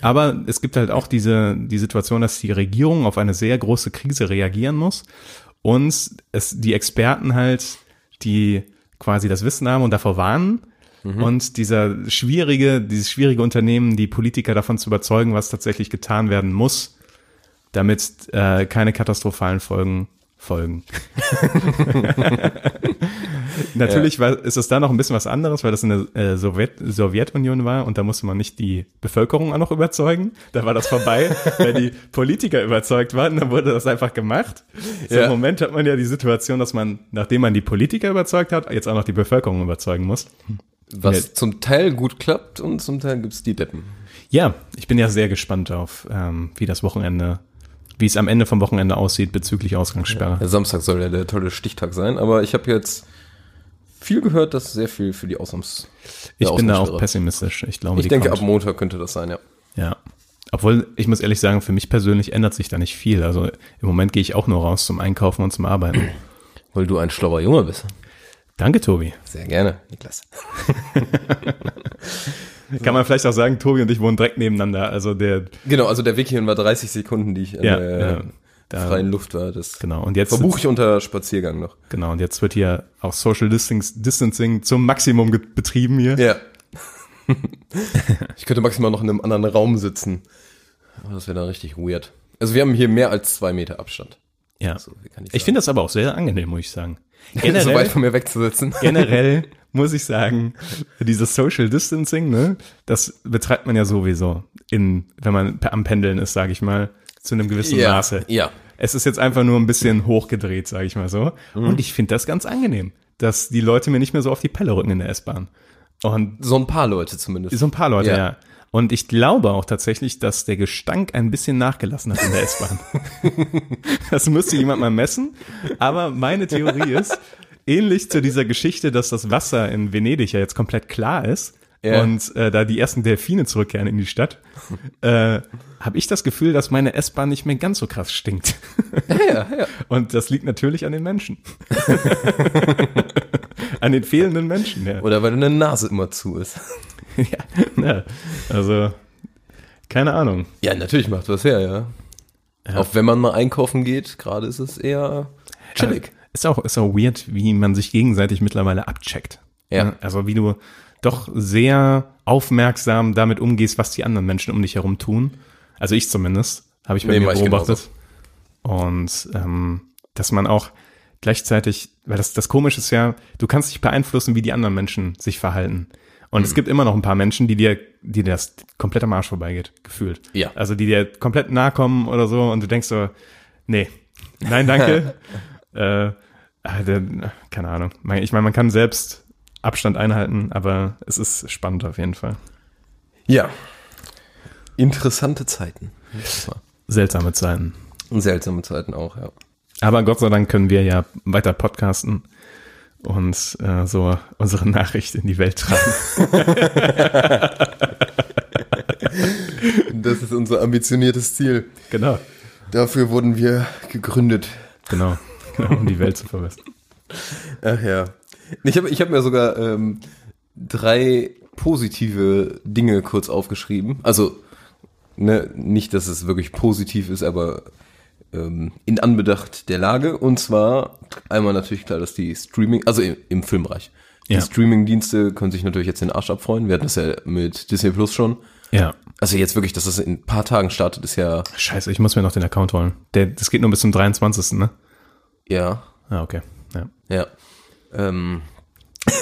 aber es gibt halt auch diese, die Situation, dass die Regierung auf eine sehr große Krise reagieren muss und es, die Experten halt, die quasi das Wissen haben und davor warnen, und dieser schwierige, dieses schwierige Unternehmen, die Politiker davon zu überzeugen, was tatsächlich getan werden muss, damit äh, keine katastrophalen Folgen folgen. Natürlich war, ist es da noch ein bisschen was anderes, weil das in der äh, Sowjet, Sowjetunion war und da musste man nicht die Bevölkerung auch noch überzeugen. Da war das vorbei. Wenn die Politiker überzeugt waren, dann wurde das einfach gemacht. So Ja. Im Moment hat man ja die Situation, dass man, nachdem man die Politiker überzeugt hat, jetzt auch noch die Bevölkerung überzeugen muss. Was Ja. zum Teil gut klappt und zum Teil gibt's die Deppen. Ja, ich bin ja sehr gespannt auf, ähm, wie das Wochenende, wie es am Ende vom Wochenende aussieht bezüglich Ausgangssperre. Der Samstag soll ja der tolle Stichtag sein, aber ich habe jetzt viel gehört, dass sehr viel für die Ausnahms. Ich bin da auch pessimistisch. Ich glaube, Ich denke, kommt. ab Montag könnte das sein, ja. Ja. Obwohl, ich muss ehrlich sagen, für mich persönlich ändert sich da nicht viel. Also im Moment gehe ich auch nur raus zum Einkaufen und zum Arbeiten. Weil du ein schlauer Junge bist. Danke, Tobi. Sehr gerne, Niklas. Kann man vielleicht auch sagen, Tobi und ich wohnen direkt nebeneinander. Also der, Genau, also der Weg hierhin war 30 Sekunden, die ich Ja, der ja, da- freien Luft war. Das genau. Und jetzt, verbuche ich unter Spaziergang noch. genau. Und jetzt wird hier auch Social Distancing, zum Maximum betrieben hier. Ja. ich könnte maximal noch in einem anderen Raum sitzen. Aber das wäre dann richtig weird. Also wir haben hier mehr als zwei Meter Abstand. Ja. So, kann ich Ich finde das aber auch sehr angenehm, muss ich sagen. so Generell, weit von mir wegzusitzen. generell muss ich sagen, dieses Social Distancing, ne, das betreibt man ja sowieso in, wenn man am Pendeln ist, sage ich mal, zu einem gewissen Ja, Maße. ja. Es ist jetzt einfach nur ein bisschen hochgedreht, sage ich mal so. Mhm. Und ich finde das ganz angenehm, dass die Leute mir nicht mehr so auf die Pelle rücken in der S-Bahn. Und So ein paar Leute zumindest. so ein paar Leute, Ja. ja. Und ich glaube auch tatsächlich, dass der Gestank ein bisschen nachgelassen hat in der S-Bahn. das müsste jemand mal messen. Aber meine Theorie ist, ähnlich zu dieser Geschichte, dass das Wasser in Venedig ja jetzt komplett klar ist Ja. und äh, da die ersten Delfine zurückkehren in die Stadt, äh, habe ich das Gefühl, dass meine S-Bahn nicht mehr ganz so krass stinkt. ja, ja. Und das liegt natürlich an den Menschen. an den fehlenden Menschen, ja. Oder weil deine Nase immer zu ist. ja, ja. Also, keine Ahnung. Ja, natürlich macht was her, ja. Auch wenn man mal einkaufen geht, gerade ist es eher chillig. Ist auch, ist auch weird, wie man sich gegenseitig mittlerweile abcheckt. Ja. Also wie du doch sehr aufmerksam damit umgehst, was die anderen Menschen um dich herum tun. Also ich zumindest, habe ich bei Nee, mir beobachtet. Und ähm, dass man auch gleichzeitig, weil das, das Komische ist ja, du kannst nicht beeinflussen, wie die anderen Menschen sich verhalten. Und es gibt immer noch ein paar Menschen, die dir, die dir das komplett am Arsch vorbeigeht, gefühlt. Ja. Also die dir komplett nahe kommen oder so und du denkst so, nee, nein, danke. äh, ah, keine Ahnung. Ich meine, man kann selbst Abstand einhalten, aber es ist spannend auf jeden Fall. Ja. Interessante Zeiten. Seltsame Zeiten. Seltsame Zeiten auch, ja. Aber Gott sei Dank können wir ja weiter podcasten und äh, so unsere Nachricht in die Welt tragen. Das ist unser ambitioniertes Ziel. genau, Dafür wurden wir gegründet. genau, genau, um die Welt zu verbessern. Ach ja. Ich habe ich hab mir sogar ähm, drei positive Dinge kurz aufgeschrieben. Also, ne, nicht, dass es wirklich positiv ist, aber ähm, in Anbedacht der Lage. Und zwar einmal natürlich klar, dass die Streaming, also im, im Filmbereich. Die Ja. Streaming-Dienste können sich natürlich jetzt den Arsch abfreuen. Wir hatten das ja mit Disney Plus schon. Ja, Also jetzt wirklich, dass das in ein paar Tagen startet, ist ja, scheiße, ich muss mir noch den Account holen. Der, das geht nur bis zum 23., ne? ja, Ah, okay, ja. Ja. Ähm.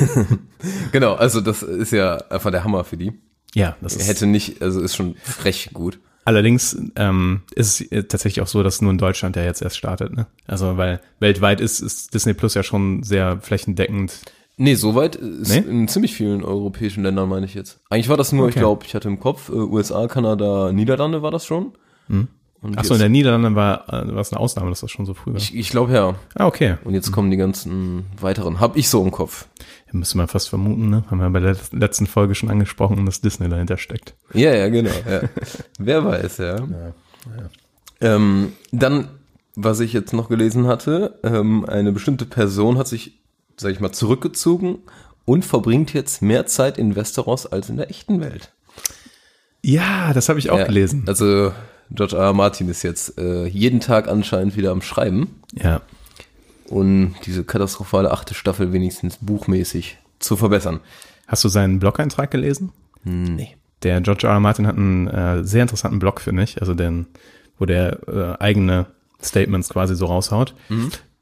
genau, also das ist ja einfach der Hammer für die. Ja, das ist Hätte nicht, also ist schon frech gut. Allerdings ähm, ist es äh, tatsächlich auch so, dass nur in Deutschland ja jetzt erst startet. Ne? Also weil weltweit ist, ist Disney Plus ja schon sehr flächendeckend. Nee, soweit ist Nee? in ziemlich vielen europäischen Ländern, meine ich jetzt. Eigentlich war das nur, ich Okay. glaube, ich hatte im Kopf, äh, USA, Kanada, Niederlande war das schon. Und Achso, in der Niederlande war äh, war es eine Ausnahme, dass das schon so früh war. ich, ich glaube ja. ah, okay. Und jetzt kommen die ganzen weiteren. Hab ich so im Kopf. Ja, müsste man fast vermuten, ne? Haben wir bei der letzten Folge schon angesprochen, dass Disney dahinter steckt. Ja, ja, genau. Ja. Wer weiß, ja. Ähm, dann, was ich jetzt noch gelesen hatte, ähm, eine bestimmte Person hat sich, sag ich mal, zurückgezogen und verbringt jetzt mehr Zeit in Westeros als in der echten Welt. Ja, das habe ich auch ja, gelesen. Also George R. R. Martin ist jetzt äh, jeden Tag anscheinend wieder am Schreiben Ja. und diese katastrophale achte Staffel wenigstens buchmäßig zu verbessern. Hast du seinen Blog-Eintrag gelesen? Nee. Der George R. R. Martin hat einen äh, sehr interessanten Blog, finde ich, also den, wo der äh, eigene Statements quasi so raushaut.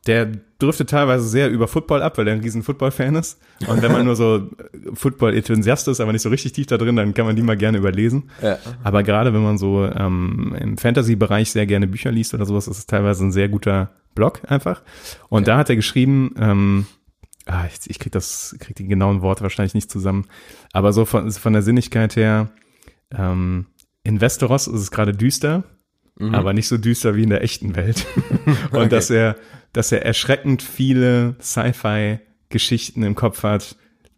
Der driftet teilweise sehr über Football ab, weil er ein riesen Football-Fan ist. Und wenn man nur so äh, Football-Enthusiast ist, aber nicht so richtig tief da drin, dann kann man die mal gerne überlesen. Ja. Aber gerade wenn man so ähm, im Fantasy-Bereich sehr gerne Bücher liest oder sowas, ist es teilweise ein sehr guter Blog einfach. Und da hat er geschrieben, ähm, ah, ich, ich krieg das, krieg die genauen Worte wahrscheinlich nicht zusammen, aber so von, von der Sinnigkeit her, ähm, in Westeros ist es gerade düster, aber nicht so düster wie in der echten Welt. Und dass er, dass er erschreckend viele Sci-Fi-Geschichten im Kopf hat,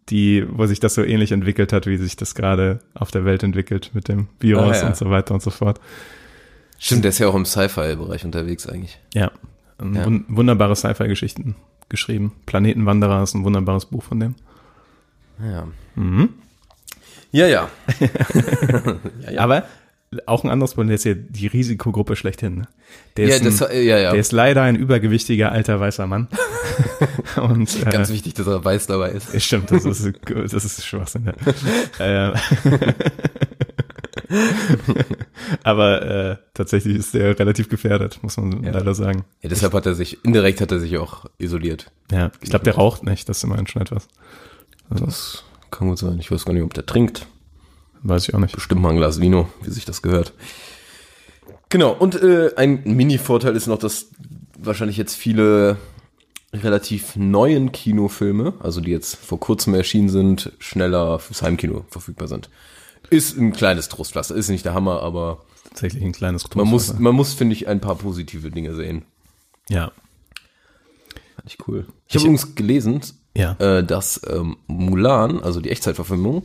die, wo sich das so ähnlich entwickelt hat, wie sich das gerade auf der Welt entwickelt mit dem Virus Ah, ja. und so weiter und so fort. Stimmt, der ist ja auch im Sci-Fi-Bereich unterwegs eigentlich. Ja, ähm, Ja. wun- wunderbare Sci-Fi-Geschichten geschrieben. Planetenwanderer ist ein wunderbares Buch von dem. Ja. Mhm. Ja, ja. Aber auch ein anderes Problem, der ist ja die Risikogruppe schlechthin. Ne? Der, Ja, ist das, ein, ja, ja. der ist leider ein übergewichtiger alter weißer Mann. und äh, Ganz wichtig, dass er weiß dabei ist. Ja, Stimmt, das ist, das ist Schwachsinn. Ja. äh, aber äh, tatsächlich ist der relativ gefährdet, muss man leider sagen. Ja, deshalb hat er sich, indirekt hat er sich auch isoliert. Ja, ich glaube, der raucht nicht, das ist immerhin schon etwas. Also, Das kann gut sein. Ich weiß gar nicht, ob der trinkt. Weiß ich auch nicht. Bestimmt mal ein Glas Vino, wie sich das gehört. Genau, und äh, ein Mini-Vorteil ist noch, dass wahrscheinlich jetzt viele relativ neuen Kinofilme, also die jetzt vor kurzem erschienen sind, schneller fürs Heimkino verfügbar sind. Ist ein kleines Trostpflaster, ist nicht der Hammer, aber Tatsächlich ein kleines man muss, man muss, finde ich, ein paar positive Dinge sehen. Ja. Fand ich cool. Ich habe übrigens gelesen, Ja. äh, dass ähm, Mulan, also die Echtzeitverfilmung,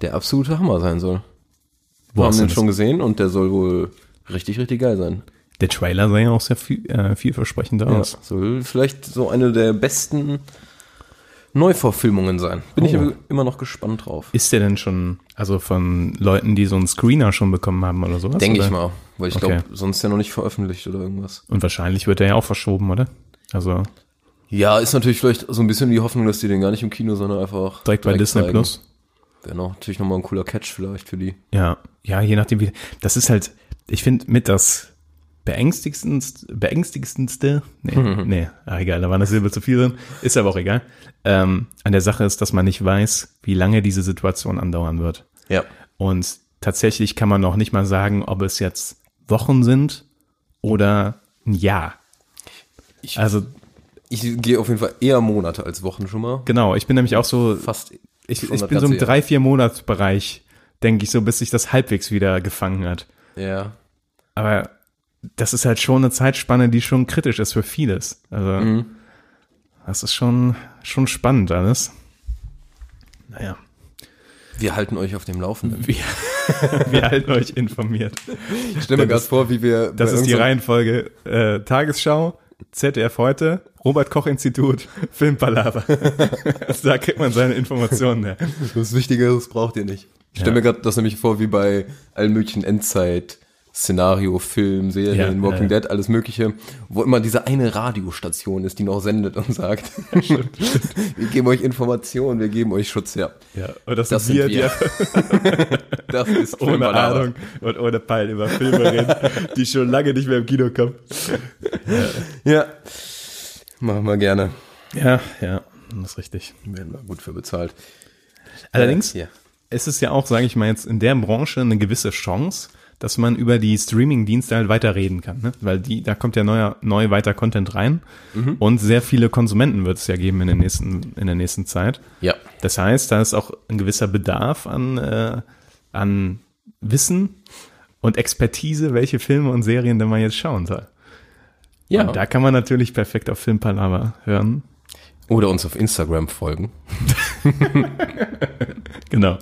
der absolute Hammer sein soll. Wo Wir haben den schon gesehen und der soll wohl richtig, richtig geil sein. Der Trailer sah ja auch sehr viel, äh, vielversprechend Ja, aus. soll vielleicht so eine der besten Neuverfilmungen sein. Bin ich Oh. aber immer noch gespannt drauf. Ist der denn schon, also von Leuten, die so einen Screener schon bekommen haben oder sowas? Denke ich mal, weil ich Okay. glaube, sonst ja noch nicht veröffentlicht oder irgendwas. Und wahrscheinlich wird er ja auch verschoben, oder? Also Ja, ist natürlich vielleicht so ein bisschen die Hoffnung, dass die den gar nicht im Kino, sondern einfach direkt, bei Disney zeigen. Plus. Wäre noch, natürlich nochmal ein cooler Catch vielleicht für die. Ja, ja, je nachdem wie. Das ist halt, ich finde mit das beängstigendste, beängstigendste, nee, nee, ah, egal, da war eine Silbe zu viel drin, ist aber auch egal, ähm, an der Sache ist, dass man nicht weiß, wie lange diese Situation andauern wird. Ja. Und tatsächlich kann man noch nicht mal sagen, ob es jetzt Wochen sind oder ein Jahr. Ich- also Ich gehe auf jeden Fall eher Monate als Wochen schon mal. genau, ich bin nämlich auch so, Fast. Ich, ich bin so im drei, vier Monatsbereich, denke ich so, bis sich das halbwegs wieder gefangen hat. Ja. Aber das ist halt schon eine Zeitspanne, die schon kritisch ist für vieles. Also Mhm. das ist schon, schon spannend alles. Naja, Wir halten euch auf dem Laufenden. wir, wir halten euch informiert. Ich stelle mir gerade vor, wie wir. Das ist die Reihenfolge. Äh, Tagesschau, ZDF heute, Robert-Koch-Institut, Filmpalava. da kriegt man seine Informationen her. Was Wichtigeres braucht ihr nicht. Ich stelle Ja. mir gerade das nämlich vor, wie bei allen möglichen Endzeit. Szenario, Film, Serien, Ja, Walking ja, ja. Dead, alles Mögliche, wo immer diese eine Radiostation ist, die noch sendet und sagt, wir geben euch Informationen, wir geben euch Schutz, ja. Ja, und das, Das sind wir, wir. Das ist ohne. Ahnung und ohne Peil über Filme reden, die schon lange nicht mehr im Kino kommen. Ja, machen wir gerne. Ja, ja, das ist richtig. Werden wir gut für bezahlt. Allerdings Äh, ja. ist es ja auch, sage ich mal jetzt, in der Branche eine gewisse Chance, dass man über die Streaming-Dienste halt weiterreden kann, ne? weil die, da kommt ja neuer, neu weiter Content rein und sehr viele Konsumenten wird es ja geben in der nächsten, in der nächsten Zeit. Ja. Das heißt, da ist auch ein gewisser Bedarf an, äh, an Wissen und Expertise, welche Filme und Serien denn man jetzt schauen soll. Ja. Und da kann man natürlich perfekt auf Filmpalava hören. Oder uns auf Instagram folgen. Genau.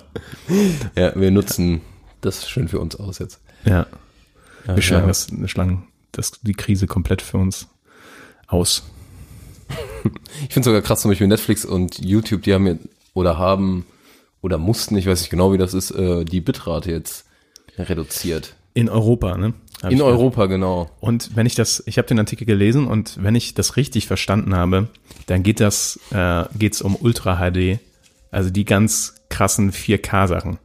Ja, wir nutzen das schön für uns aus jetzt. Ja. Wir schlagen, ja. das, wir schlagen das, die Krise komplett für uns aus. Ich finde sogar krass, zum Beispiel Netflix und YouTube, die haben ja, oder haben, oder mussten, ich weiß nicht genau, wie das ist, äh, die Bitrate jetzt reduziert. In Europa, ne? Hab In Europa, genau. Und wenn ich das, ich habe den Artikel gelesen und wenn ich das richtig verstanden habe, dann geht das, äh, geht's um Ultra HD, also die ganz krassen 4K-Sachen.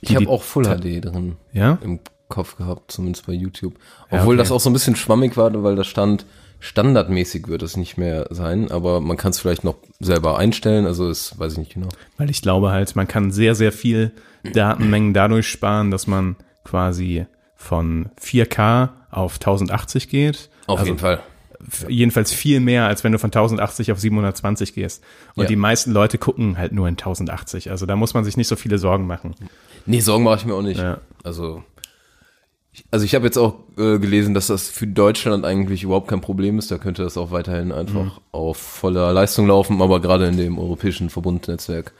Ich habe auch Full HD drin Ja? im Kopf gehabt, zumindest bei YouTube. Ja, Obwohl okay. das auch so ein bisschen schwammig war, weil da stand, standardmäßig wird es nicht mehr sein, aber man kann es vielleicht noch selber einstellen, also ist, weiß ich nicht genau. Weil ich glaube halt, man kann sehr, sehr viel Datenmengen dadurch sparen, dass man quasi von 4K auf 1080 geht. Auf also jeden Fall. jedenfalls viel mehr, als wenn du von 1080 auf 720 gehst. Und Ja. die meisten Leute gucken halt nur in 1080. Also da muss man sich nicht so viele Sorgen machen. Nee, Sorgen mache ich mir auch nicht. Ja. Also, also ich habe jetzt auch äh, gelesen, dass das für Deutschland eigentlich überhaupt kein Problem ist. Da könnte das auch weiterhin einfach Mhm. auf voller Leistung laufen, aber gerade in dem europäischen Verbundnetzwerk,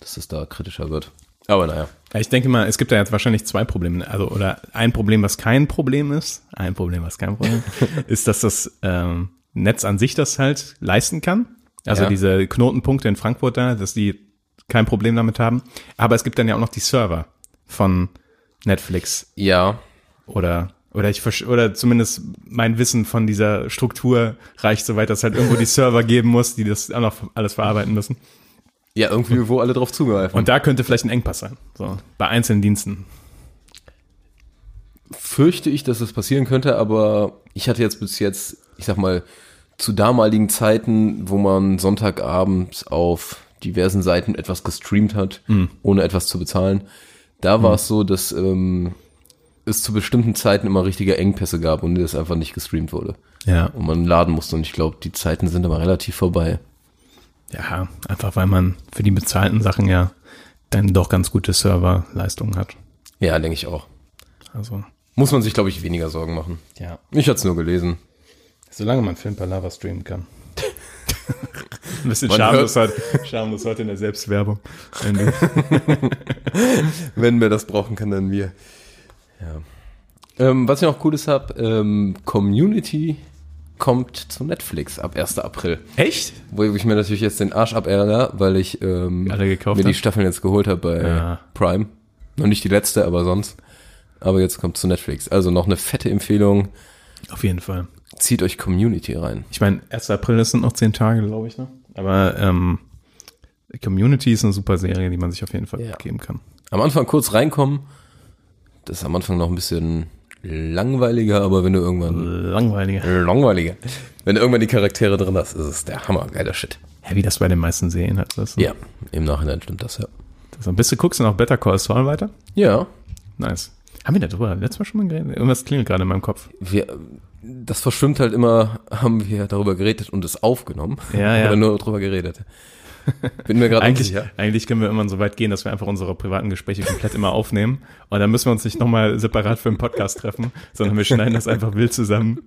dass es da kritischer wird. Aber naja. Ja, Ich denke mal, es gibt da jetzt wahrscheinlich zwei Probleme. Also, oder ein Problem, was kein Problem ist, ein Problem, was kein Problem ist, dass das ähm, Netz an sich das halt leisten kann. Also Ja. diese Knotenpunkte in Frankfurt da, dass die kein Problem damit haben. Aber es gibt dann ja auch noch die Server von Netflix Ja, oder oder ich oder zumindest mein Wissen von dieser Struktur reicht so weit, dass es halt irgendwo die Server geben muss, die das auch noch alles verarbeiten müssen. ja, irgendwie, wo alle drauf zugreifen. Und da könnte vielleicht ein Engpass sein. So, bei einzelnen Diensten. fürchte ich, dass das passieren könnte, aber ich hatte jetzt bis jetzt, ich sag mal, zu damaligen Zeiten, wo man Sonntagabends auf diversen Seiten etwas gestreamt hat, ohne etwas zu bezahlen, da war es so, dass ähm, es zu bestimmten Zeiten immer richtige Engpässe gab und das einfach nicht gestreamt wurde. Ja. Und man laden musste. Und ich glaube, die Zeiten sind aber relativ vorbei. Ja, einfach weil man für die bezahlten Sachen ja dann doch ganz gute Serverleistungen hat. Ja, denke ich auch. Also, Muss man sich, glaube ich, weniger Sorgen machen. ja. Ich hatte es nur gelesen. Solange man Film per Lava streamen kann. Ein bisschen schamlos heute, schamlos heute in der Selbstwerbung. Wenn wir das brauchen, kann dann wir. Ja. Ähm, was ich noch Cooles habe, ähm, Community kommt zu Netflix ab 1. April. Echt? Wo ich mir natürlich jetzt den Arsch abärgere, weil ich ähm, mir die? Staffeln jetzt geholt habe bei Ja. Prime. Noch nicht die letzte, aber sonst. Aber jetzt kommt zu Netflix. Also noch eine fette Empfehlung. Auf jeden Fall. Zieht euch Community rein. Ich meine, 1. April, das sind noch zehn Tage, glaube ich, ne? Aber ähm, Community ist eine super Serie, die man sich auf jeden Fall Ja. geben kann. Am Anfang kurz reinkommen. Das ist am Anfang noch ein bisschen langweiliger, aber wenn du irgendwann Langweiliger. langweiliger, wenn du irgendwann die Charaktere drin hast, ist es der Hammer, geiler Shit. Ja, wie das bei den meisten Serien hat. Das, Ja, im Nachhinein stimmt das, ja. So, bist du guckst du noch Better Call Saul weiter? Ja, Nice. Haben wir darüber letztes Mal schon mal geredet? Irgendwas klingelt gerade in meinem Kopf. wir, das verschwimmt halt immer, haben wir darüber geredet und es aufgenommen. Ja, ja. Oder nur darüber geredet. Bin mir gerade Eigentlich, eigentlich können wir immer so weit gehen, dass wir einfach unsere privaten Gespräche komplett immer aufnehmen. Und dann müssen wir uns nicht nochmal separat für einen Podcast treffen, sondern wir schneiden das einfach wild zusammen.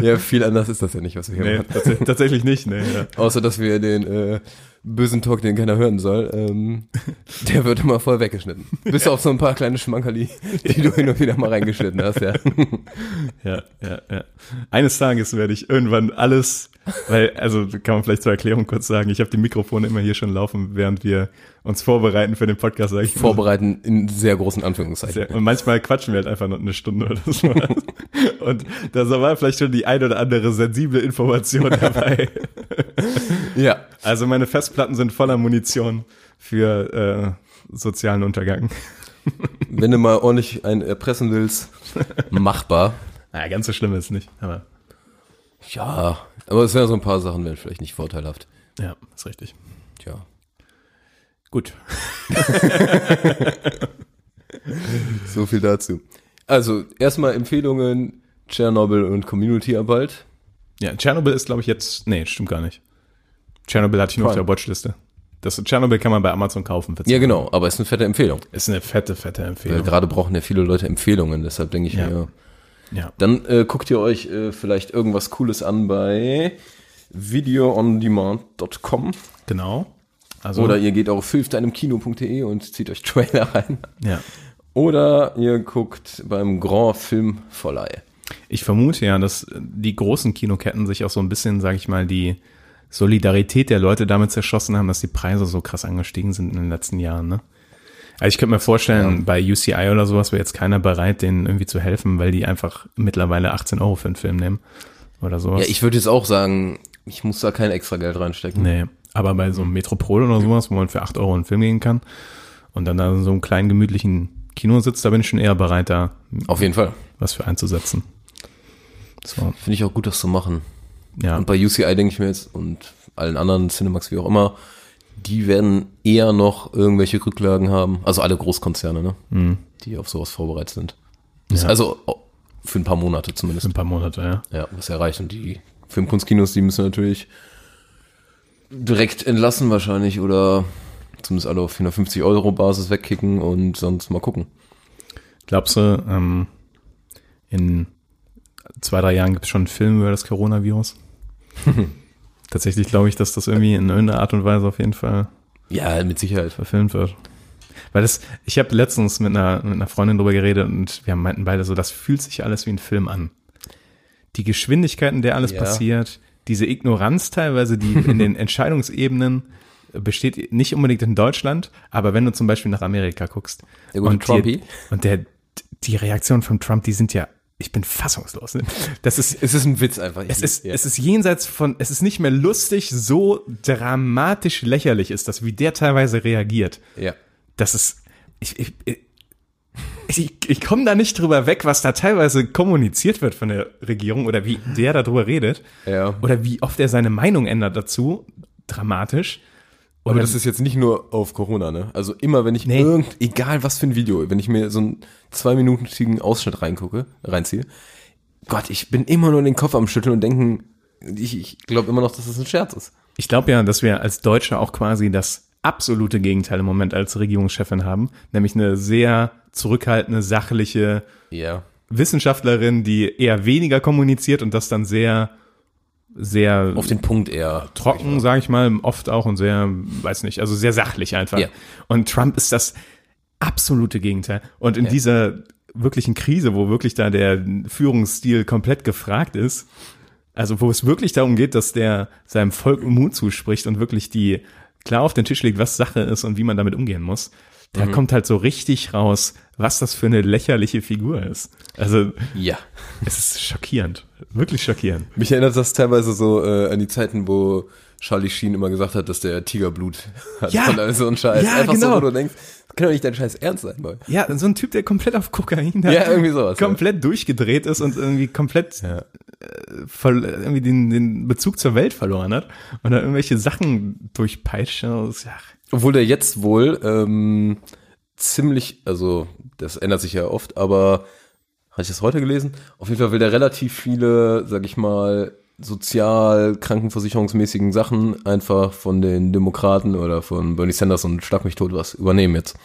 Ja, viel anders ist das ja nicht, was wir hier Nee, machen. tats tatsächlich nicht. Nee, ja. Außer, dass wir den äh, bösen Talk, den keiner hören soll, ähm, der wird immer voll weggeschnitten. Bis auf so ein paar kleine Schmankerli, die du hin und wieder mal reingeschnitten hast, ja. Ja, ja, ja. Eines Tages werde ich irgendwann alles, weil, also kann man vielleicht zur Erklärung kurz sagen, ich habe die Mikrofone immer hier schon laufen, während wir uns vorbereiten für den Podcast, sage ich. Vorbereiten in sehr großen Anführungszeichen. Sehr- Und manchmal quatschen wir halt einfach noch eine Stunde oder so. Und da war vielleicht schon die ein oder andere sensible Information dabei. Ja. Also meine Festplatten sind voller Munition für äh, sozialen Untergang. Wenn du mal ordentlich ein erpressen willst, machbar. Naja, ganz so schlimm ist es nicht, aber Ja, aber es wären so ein paar Sachen, wären vielleicht nicht vorteilhaft. ja, ist richtig. Tja. Gut. So viel dazu. Also, erstmal Empfehlungen, Tschernobyl und Community-Arbeit. Ja, Tschernobyl ist, glaube ich, jetzt. Nee, stimmt gar nicht. Tschernobyl hatte ich nur auf der Watchliste. Das Tschernobyl kann man bei Amazon kaufen. Ja, genau, aber ist eine fette Empfehlung. Ist eine fette, fette Weil Empfehlung. gerade brauchen ja viele Leute Empfehlungen, deshalb denke ich Ja. mir, Ja. dann äh, guckt ihr euch äh, vielleicht irgendwas Cooles an bei videoondemand.com Genau. Also, oder ihr geht auf filmsteinemkino.de und zieht euch Trailer rein. ja. Oder ihr guckt beim Grand Film Verleih. Ich vermute ja, dass die großen Kinoketten sich auch so ein bisschen, sage ich mal, die Solidarität der Leute damit zerschossen haben, dass die Preise so krass angestiegen sind in den letzten Jahren. Ne? Also ich könnte mir vorstellen, bei UCI oder sowas wäre jetzt keiner bereit, denen irgendwie zu helfen, weil die einfach mittlerweile 18 Euro für einen Film nehmen oder sowas. Ja, ich würde jetzt auch sagen, ich muss da kein extra Geld reinstecken. Nee, aber bei so einem Metropol oder sowas, wo man für 8 Euro einen Film gehen kann und dann da in so einem kleinen gemütlichen Kino sitzt, da bin ich schon eher bereit, da Auf jeden Fall. was für einzusetzen. So, Finde ich auch gut, das zu machen. ja. Und bei UCI denke ich mir jetzt und allen anderen Cinemax wie auch immer, die werden eher noch irgendwelche Rücklagen haben. Also alle Großkonzerne, ne? Die auf sowas vorbereitet sind. Ja. Also oh, für ein paar Monate zumindest. Ein paar Monate, ja. Ja, was erreicht. Und die Filmkunstkinos, die müssen natürlich direkt entlassen wahrscheinlich oder zumindest alle auf 450 Euro Basis wegkicken und sonst mal gucken. Glaubst du, ähm, in zwei, drei Jahren gibt es schon einen Film über das Coronavirus? Tatsächlich glaube ich, dass das irgendwie in irgendeiner Art und Weise auf jeden Fall Ja, mit Sicherheit. verfilmt wird. Weil das, ich habe letztens mit einer, mit einer Freundin drüber geredet und wir meinten beide so, das fühlt sich alles wie ein Film an. Die Geschwindigkeit, in der alles Ja. passiert, diese Ignoranz teilweise, die in den Entscheidungsebenen besteht nicht unbedingt in Deutschland, aber wenn du zum Beispiel nach Amerika guckst Der gute und, die, und der, die Reaktionen von Trump, die sind ja, ich bin fassungslos. Ne? Das ist, Es ist ein Witz einfach. es ist, es ist jenseits von, es ist nicht mehr lustig, so dramatisch lächerlich ist das, wie der teilweise reagiert. ja. Das ist, ich, ich, ich, ich, komme da nicht drüber weg, was da teilweise kommuniziert wird von der Regierung oder wie der darüber redet. Ja. Oder wie oft er seine Meinung ändert dazu. Dramatisch. Aber das ist jetzt nicht nur auf Corona, ne? Also immer, wenn ich Nee. irgend, egal was für ein Video, wenn ich mir so einen zweiminütigen Ausschnitt reingucke, reinziehe, Gott, ich bin immer nur den Kopf am Schütteln und denken, ich, ich glaube immer noch, dass das ein Scherz ist. Ich glaube ja, dass wir als Deutsche auch quasi das absolute Gegenteil im Moment als Regierungschefin haben, nämlich eine sehr zurückhaltende, sachliche Ja. Wissenschaftlerin, die eher weniger kommuniziert und das dann sehr, sehr Auf den Punkt eher. trocken, sage ich mal, oft auch und sehr, weiß nicht, also sehr sachlich einfach. Ja. Und Trump ist das absolute Gegenteil. Und in dieser wirklichen Krise, wo wirklich da der Führungsstil komplett gefragt ist, also wo es wirklich darum geht, dass der seinem Volk Mut zuspricht und wirklich die klar auf den Tisch legt, was Sache ist und wie man damit umgehen muss, da kommt halt so richtig raus, was das für eine lächerliche Figur ist. Also Ja. es ist schockierend, wirklich schockierend. Mich erinnert das teilweise so äh, an die Zeiten, wo Charlie Sheen immer gesagt hat, dass der Tigerblut hat Ja. und all so ein Scheiß. Ja, Einfach so, genau. wo du denkst, Kann doch nicht dein Scheiß ernst sein, Boy. Ja, so ein Typ, der komplett auf Kokain hat. Ja, irgendwie sowas, ja. Komplett durchgedreht ist und irgendwie komplett äh, voll, irgendwie den, den Bezug zur Welt verloren hat und da irgendwelche Sachen durchpeitscht. Das ist- Ja, Obwohl der jetzt wohl ähm, ziemlich, also das ändert sich ja oft, aber habe ich das heute gelesen? Auf jeden Fall will der relativ viele, sag ich mal, sozial krankenversicherungsmäßigen Sachen einfach von den Demokraten oder von Bernie Sanders und Schlag mich tot was übernehmen jetzt.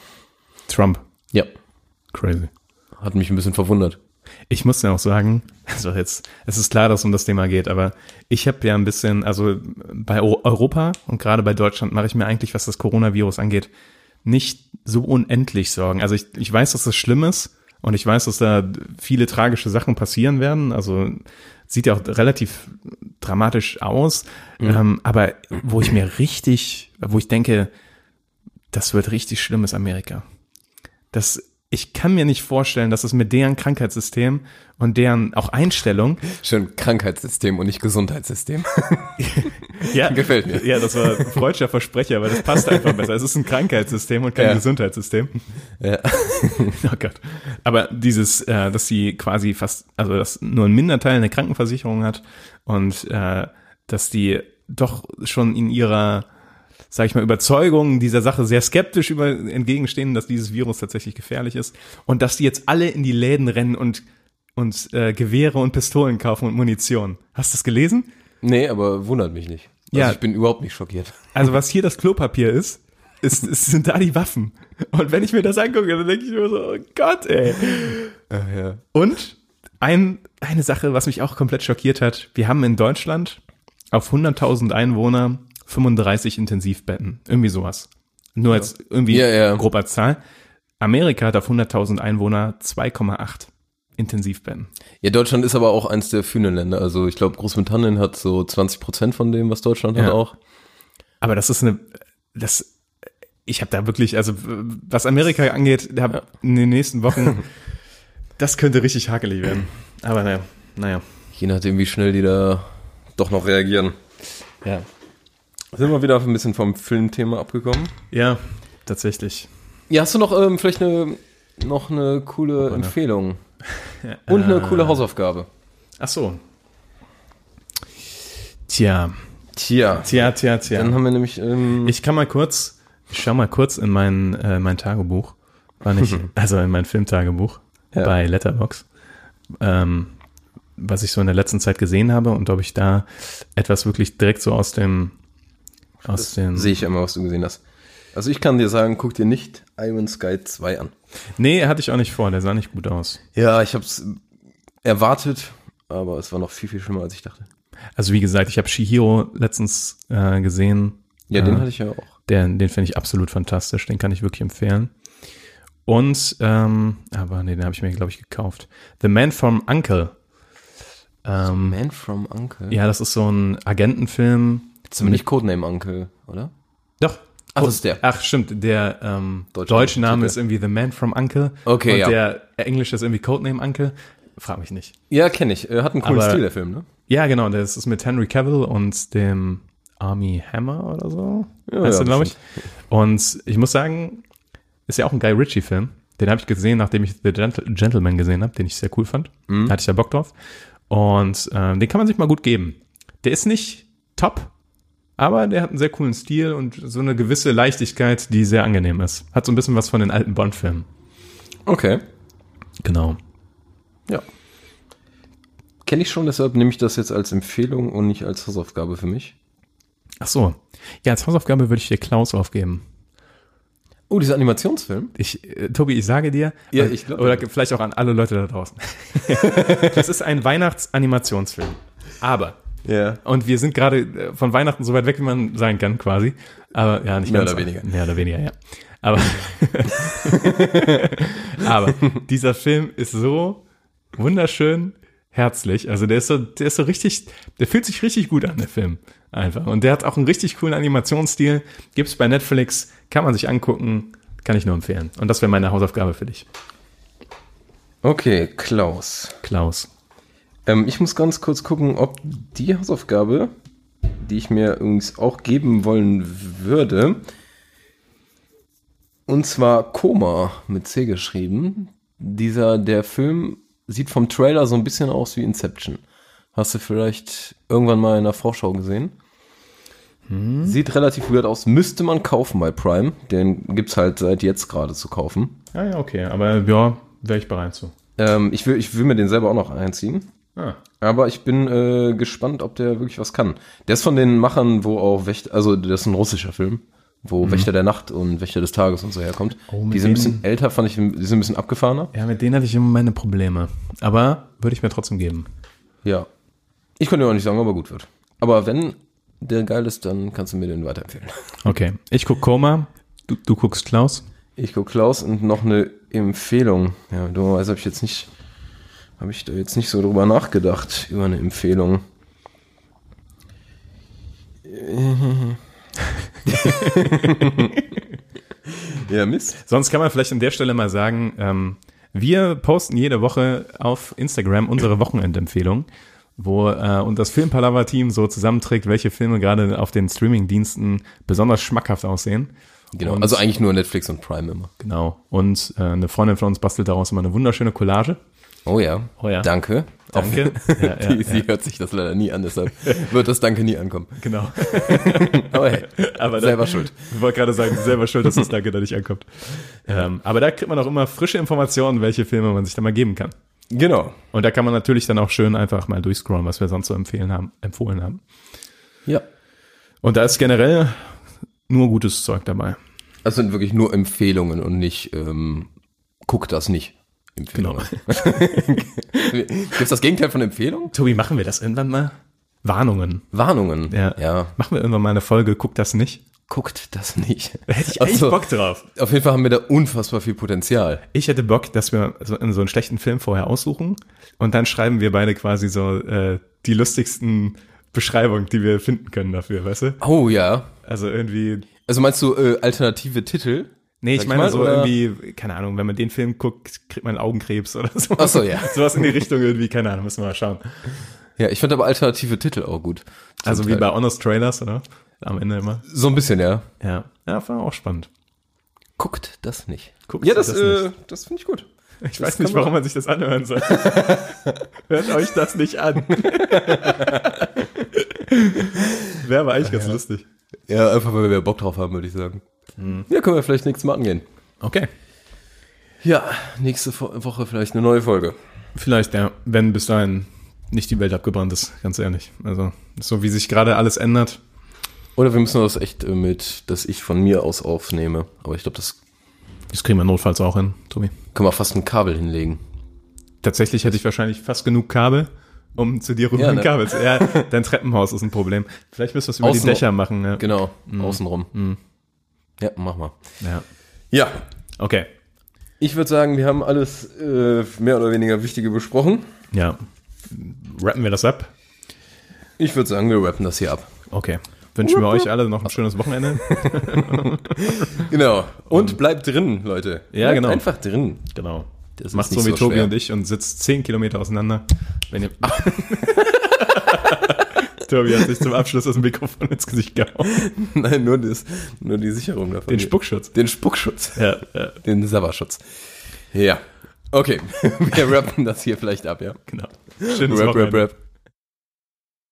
Trump. Ja, Crazy. hat mich ein bisschen verwundert. Ich muss ja auch sagen, also jetzt, es ist klar, dass es um das Thema geht, aber ich habe ja ein bisschen, also bei Eu- Europa und gerade bei Deutschland mache ich mir eigentlich, was das Coronavirus angeht, nicht so unendlich Sorgen. Also ich, ich weiß, dass das schlimm ist und ich weiß, dass da viele tragische Sachen passieren werden. Also sieht ja auch relativ dramatisch aus. Ähm, aber wo ich mir richtig, wo ich denke, das wird richtig schlimm, ist Amerika. Das, ich kann mir nicht vorstellen, dass es mit deren Krankheitssystem und deren auch Einstellung Schön Krankheitssystem und nicht Gesundheitssystem. Ja, Gefällt mir. Ja, das war ein freudscher Versprecher, weil das passt einfach besser. Es ist ein Krankheitssystem und kein Ja. Gesundheitssystem. ja. Oh Gott. Aber dieses, äh, dass sie quasi fast, also dass nur ein Minderteil eine Krankenversicherung hat und äh, dass die doch schon in ihrer, sag ich mal, Überzeugung dieser Sache sehr skeptisch über entgegenstehen, dass dieses Virus tatsächlich gefährlich ist und dass die jetzt alle in die Läden rennen und und äh, Gewehre und Pistolen kaufen und Munition. Hast du das gelesen? Nee, aber wundert mich nicht. Also Ja. ich bin überhaupt nicht schockiert. Also was hier das Klopapier ist, ist, ist sind da die Waffen. Und wenn ich mir das angucke, dann denke ich mir so, oh Gott, ey. ja. Und ein, eine Sache, was mich auch komplett schockiert hat, wir haben in Deutschland auf 100.000 Einwohner 35 Intensivbetten. Irgendwie sowas. Nur als irgendwie Ja, ja. grob als Zahl. Amerika hat auf 100.000 Einwohner 2,8 Intensivbetten. Ja, Deutschland ist aber auch eins der führenden Länder. Also ich glaube, Großbritannien hat so 20 Prozent von dem, was Deutschland hat Ja. auch. Aber das ist eine, das, ich habe da wirklich, also was Amerika angeht, da hab in den nächsten Wochen, das könnte richtig hakelig werden. Aber naja, naja. Je nachdem, wie schnell die da doch noch reagieren. Ja. Sind wir wieder ein bisschen vom Filmthema abgekommen? Ja, tatsächlich. Ja, hast du noch ähm, vielleicht eine, noch eine coole Empfehlung? Und eine coole Hausaufgabe? Ach so. Tja, Tja, tja, tja, tja. dann haben wir nämlich, ähm, Ich kann mal kurz, ich schau mal kurz in mein, äh, mein Tagebuch, war nicht, also in mein Filmtagebuch Ja. bei Letterbox, ähm, was ich so in der letzten Zeit gesehen habe und ob ich da etwas wirklich direkt so aus dem, aus dem, sehe ich immer, was du gesehen hast. Also ich kann dir sagen, guck dir nicht Iron Sky 2 an. nee, hatte ich auch nicht vor, der sah nicht gut aus. Ja, ich habe es erwartet, aber es war noch viel, viel schlimmer, als ich dachte. Also wie gesagt, ich habe Shihiro letztens äh, gesehen, Ja, Äh, den hatte ich ja auch. Der, den finde ich absolut fantastisch, den kann ich wirklich empfehlen. Und, ähm, aber nee, den habe ich mir, glaube ich, gekauft. The Man from Uncle. Ähm, Man from Uncle. ja, das ist so ein Agentenfilm. Ist aber nicht Codename Uncle, oder? Doch. Ach, das ist der. Ach, stimmt. Der ähm, Deutsche deutsche Name ist irgendwie The Man from Uncle. Okay, Und ja. der englische ist irgendwie Codename Uncle. Frag mich nicht. Ja, kenne ich. Hat einen coolen Aber- Stil, der Film, ne? Ja, genau. Das ist mit Henry Cavill und dem Army Hammer oder so. Ja, heißt ja, glaube ich. Und ich muss sagen, ist ja auch ein Guy Ritchie-Film. Den habe ich gesehen, nachdem ich The Gentle Gentleman gesehen habe, den ich sehr cool fand. Mhm. Da hatte ich ja Bock drauf. Und ähm, den kann man sich mal gut geben. Der ist nicht top, aber der hat einen sehr coolen Stil und so eine gewisse Leichtigkeit, die sehr angenehm ist. Hat so ein bisschen was von den alten Bond-Filmen. Okay. Genau. Ja. Kenne ich schon, deshalb nehme ich das jetzt als Empfehlung und nicht als Hausaufgabe für mich. Ach so. Ja, als Hausaufgabe würde ich dir Klaus aufgeben. Oh, dieser Animationsfilm? Ich, äh, Tobi, ich sage dir, Ja, äh, ich glaub- oder vielleicht auch an alle Leute da draußen. das ist ein Weihnachtsanimationsfilm. Aber, Ja. und wir sind gerade äh, von Weihnachten so weit weg, wie man sein kann, quasi. Aber ja, nicht Mehr ganz. oder weniger. Mehr oder weniger, ja. Aber, aber dieser Film ist so wunderschön herzlich. Also der ist so, der ist so richtig, der fühlt sich richtig gut an, der Film. Einfach. Und der hat auch einen richtig coolen Animationsstil. Gibt's bei Netflix, kann man sich angucken, kann ich nur empfehlen. Und das wäre meine Hausaufgabe für dich, Okay, Klaus. Klaus. Ähm, ich muss ganz kurz gucken, ob die Hausaufgabe, die ich mir übrigens auch geben wollen würde, Und zwar Koma mit C geschrieben. Dieser, der Film sieht vom Trailer so ein bisschen aus wie Inception. Hast du vielleicht irgendwann mal in der Vorschau gesehen? Sieht relativ weird aus. Müsste man kaufen bei Prime. Den gibt's halt seit jetzt gerade zu kaufen. Ah ja, okay. Aber ja, wäre ich bereit zu. Ähm, ich, will, ich will mir den selber auch noch einziehen. Ah. Aber ich bin äh, gespannt, ob der wirklich was kann. Der ist von den Machern, wo auch Wächter, also das ist ein russischer Film, wo Wächter der Nacht und Wächter des Tages und so herkommt. Mhm. Oh, die sind ein bisschen älter, fand ich, die sind ein bisschen abgefahrener. Ja, mit denen hatte ich immer meine Probleme. Aber würde ich mir trotzdem geben. Ja. Ich könnte auch nicht sagen, ob er gut wird. Aber wenn der geil ist, dann kannst du mir den weiterempfehlen. Okay. Ich guck Koma. Du, du guckst Klaus. Ich gucke Klaus und noch eine Empfehlung. Ja, dummerweise habe ich jetzt nicht, habe ich da jetzt nicht so drüber nachgedacht, über eine Empfehlung. ja, Mist. Sonst kann man vielleicht an der Stelle mal sagen, ähm, wir posten jede Woche auf Instagram unsere Wochenendempfehlung, wo äh, und das Filmpalava-Team so zusammenträgt, welche Filme gerade auf den Streaming-Diensten besonders schmackhaft aussehen. Genau, Und- also eigentlich nur Netflix und Prime immer. Genau. Und äh, eine Freundin von uns bastelt daraus immer eine wunderschöne Collage. Oh ja. Oh ja. Danke. Danke. Ja, ja, die, Sie hört sich das leider nie an, deshalb wird das Danke nie ankommen. Genau. Aber hey, Aber selber da, schuld. Ich wollte gerade sagen, selber schuld, dass das Danke da nicht ankommt. Ähm, aber da kriegt man auch immer frische Informationen, welche Filme man sich da mal geben kann. Genau. Und da kann man natürlich dann auch schön einfach mal durchscrollen, was wir sonst so empfehlen haben, empfohlen haben. Ja. Und da ist generell nur gutes Zeug dabei. Das sind wirklich nur Empfehlungen und nicht, ähm, guck das nicht. Empfehlungen. Gibt's das Gegenteil von Empfehlung? Tobi, machen wir das irgendwann mal? Warnungen. Warnungen. Ja. ja. Machen wir irgendwann mal eine Folge, guck das nicht. Guckt das nicht. Da hätte ich Ach echt. Bock drauf. Auf jeden Fall haben wir da unfassbar viel Potenzial. Ich hätte Bock, dass wir so einen schlechten Film vorher aussuchen und dann schreiben wir beide quasi so äh, die lustigsten Beschreibungen, die wir finden können dafür, weißt du? Oh ja. Also irgendwie Also meinst du äh, alternative Titel? Nee, ich meine mal, so oder? irgendwie, keine Ahnung, wenn man den Film guckt, kriegt man Augenkrebs oder so. Ach so, ja. Sowas in die Richtung irgendwie, keine Ahnung, müssen wir mal schauen. Ja, ich finde aber alternative Titel auch gut. Also wie Teil. bei Honest Trailers, oder? Am Ende immer. So ein bisschen, ja. Ja. Ja, war auch spannend. Guckt das nicht. Guckt ja, das, das äh, das finde ich gut. Ich Das weiß nicht, warum man sich das anhören soll. Hört euch das nicht an. Wäre aber eigentlich ganz lustig. Ja, einfach weil wir Bock drauf haben, würde ich sagen. Ja, können wir vielleicht nächstes Mal angehen. Okay. Ja, nächste Wo- Woche vielleicht eine neue Folge. Vielleicht, ja, wenn bis dahin nicht die Welt abgebrannt ist, ganz ehrlich. Also, so wie sich gerade alles ändert. Oder wir müssen das echt äh, mit, dass ich von mir aus aufnehme. Aber ich glaube, das Das kriegen wir notfalls auch hin, Tobi. können wir fast ein Kabel hinlegen. Tatsächlich hätte ich wahrscheinlich fast genug Kabel, um zu dir rüber Ja, ein ne? Kabel zu. Ja, dein Treppenhaus ist ein Problem. Vielleicht müssen wir es über Außen- die Dächer machen. Ja. Genau, außenrum. Ja, mach mal. ja. Ja, Okay. ich würde sagen, wir haben alles äh, mehr oder weniger Wichtige besprochen. Ja. Rappen wir das ab? Ich würde sagen, wir rappen das hier ab. Okay. Wünschen wir euch alle noch ein schönes Wochenende. Genau. Und bleibt drin, Leute. Ja, bleibt genau. Einfach drin. Genau. Das Macht so wie so Tobi schwer. und ich und sitzt zehn Kilometer auseinander. Wenn ihr Tobi hat sich zum Abschluss das Mikrofon ins Gesicht gehauen. Nein, nur, das, nur die Sicherung davon. Den Spuckschutz. Den Spuckschutz. Ja, ja, Den Sauerschutz. Ja. Okay. wir rappen das hier vielleicht ab, ja. genau. Schönes Rap, rap, Wochenende. rap.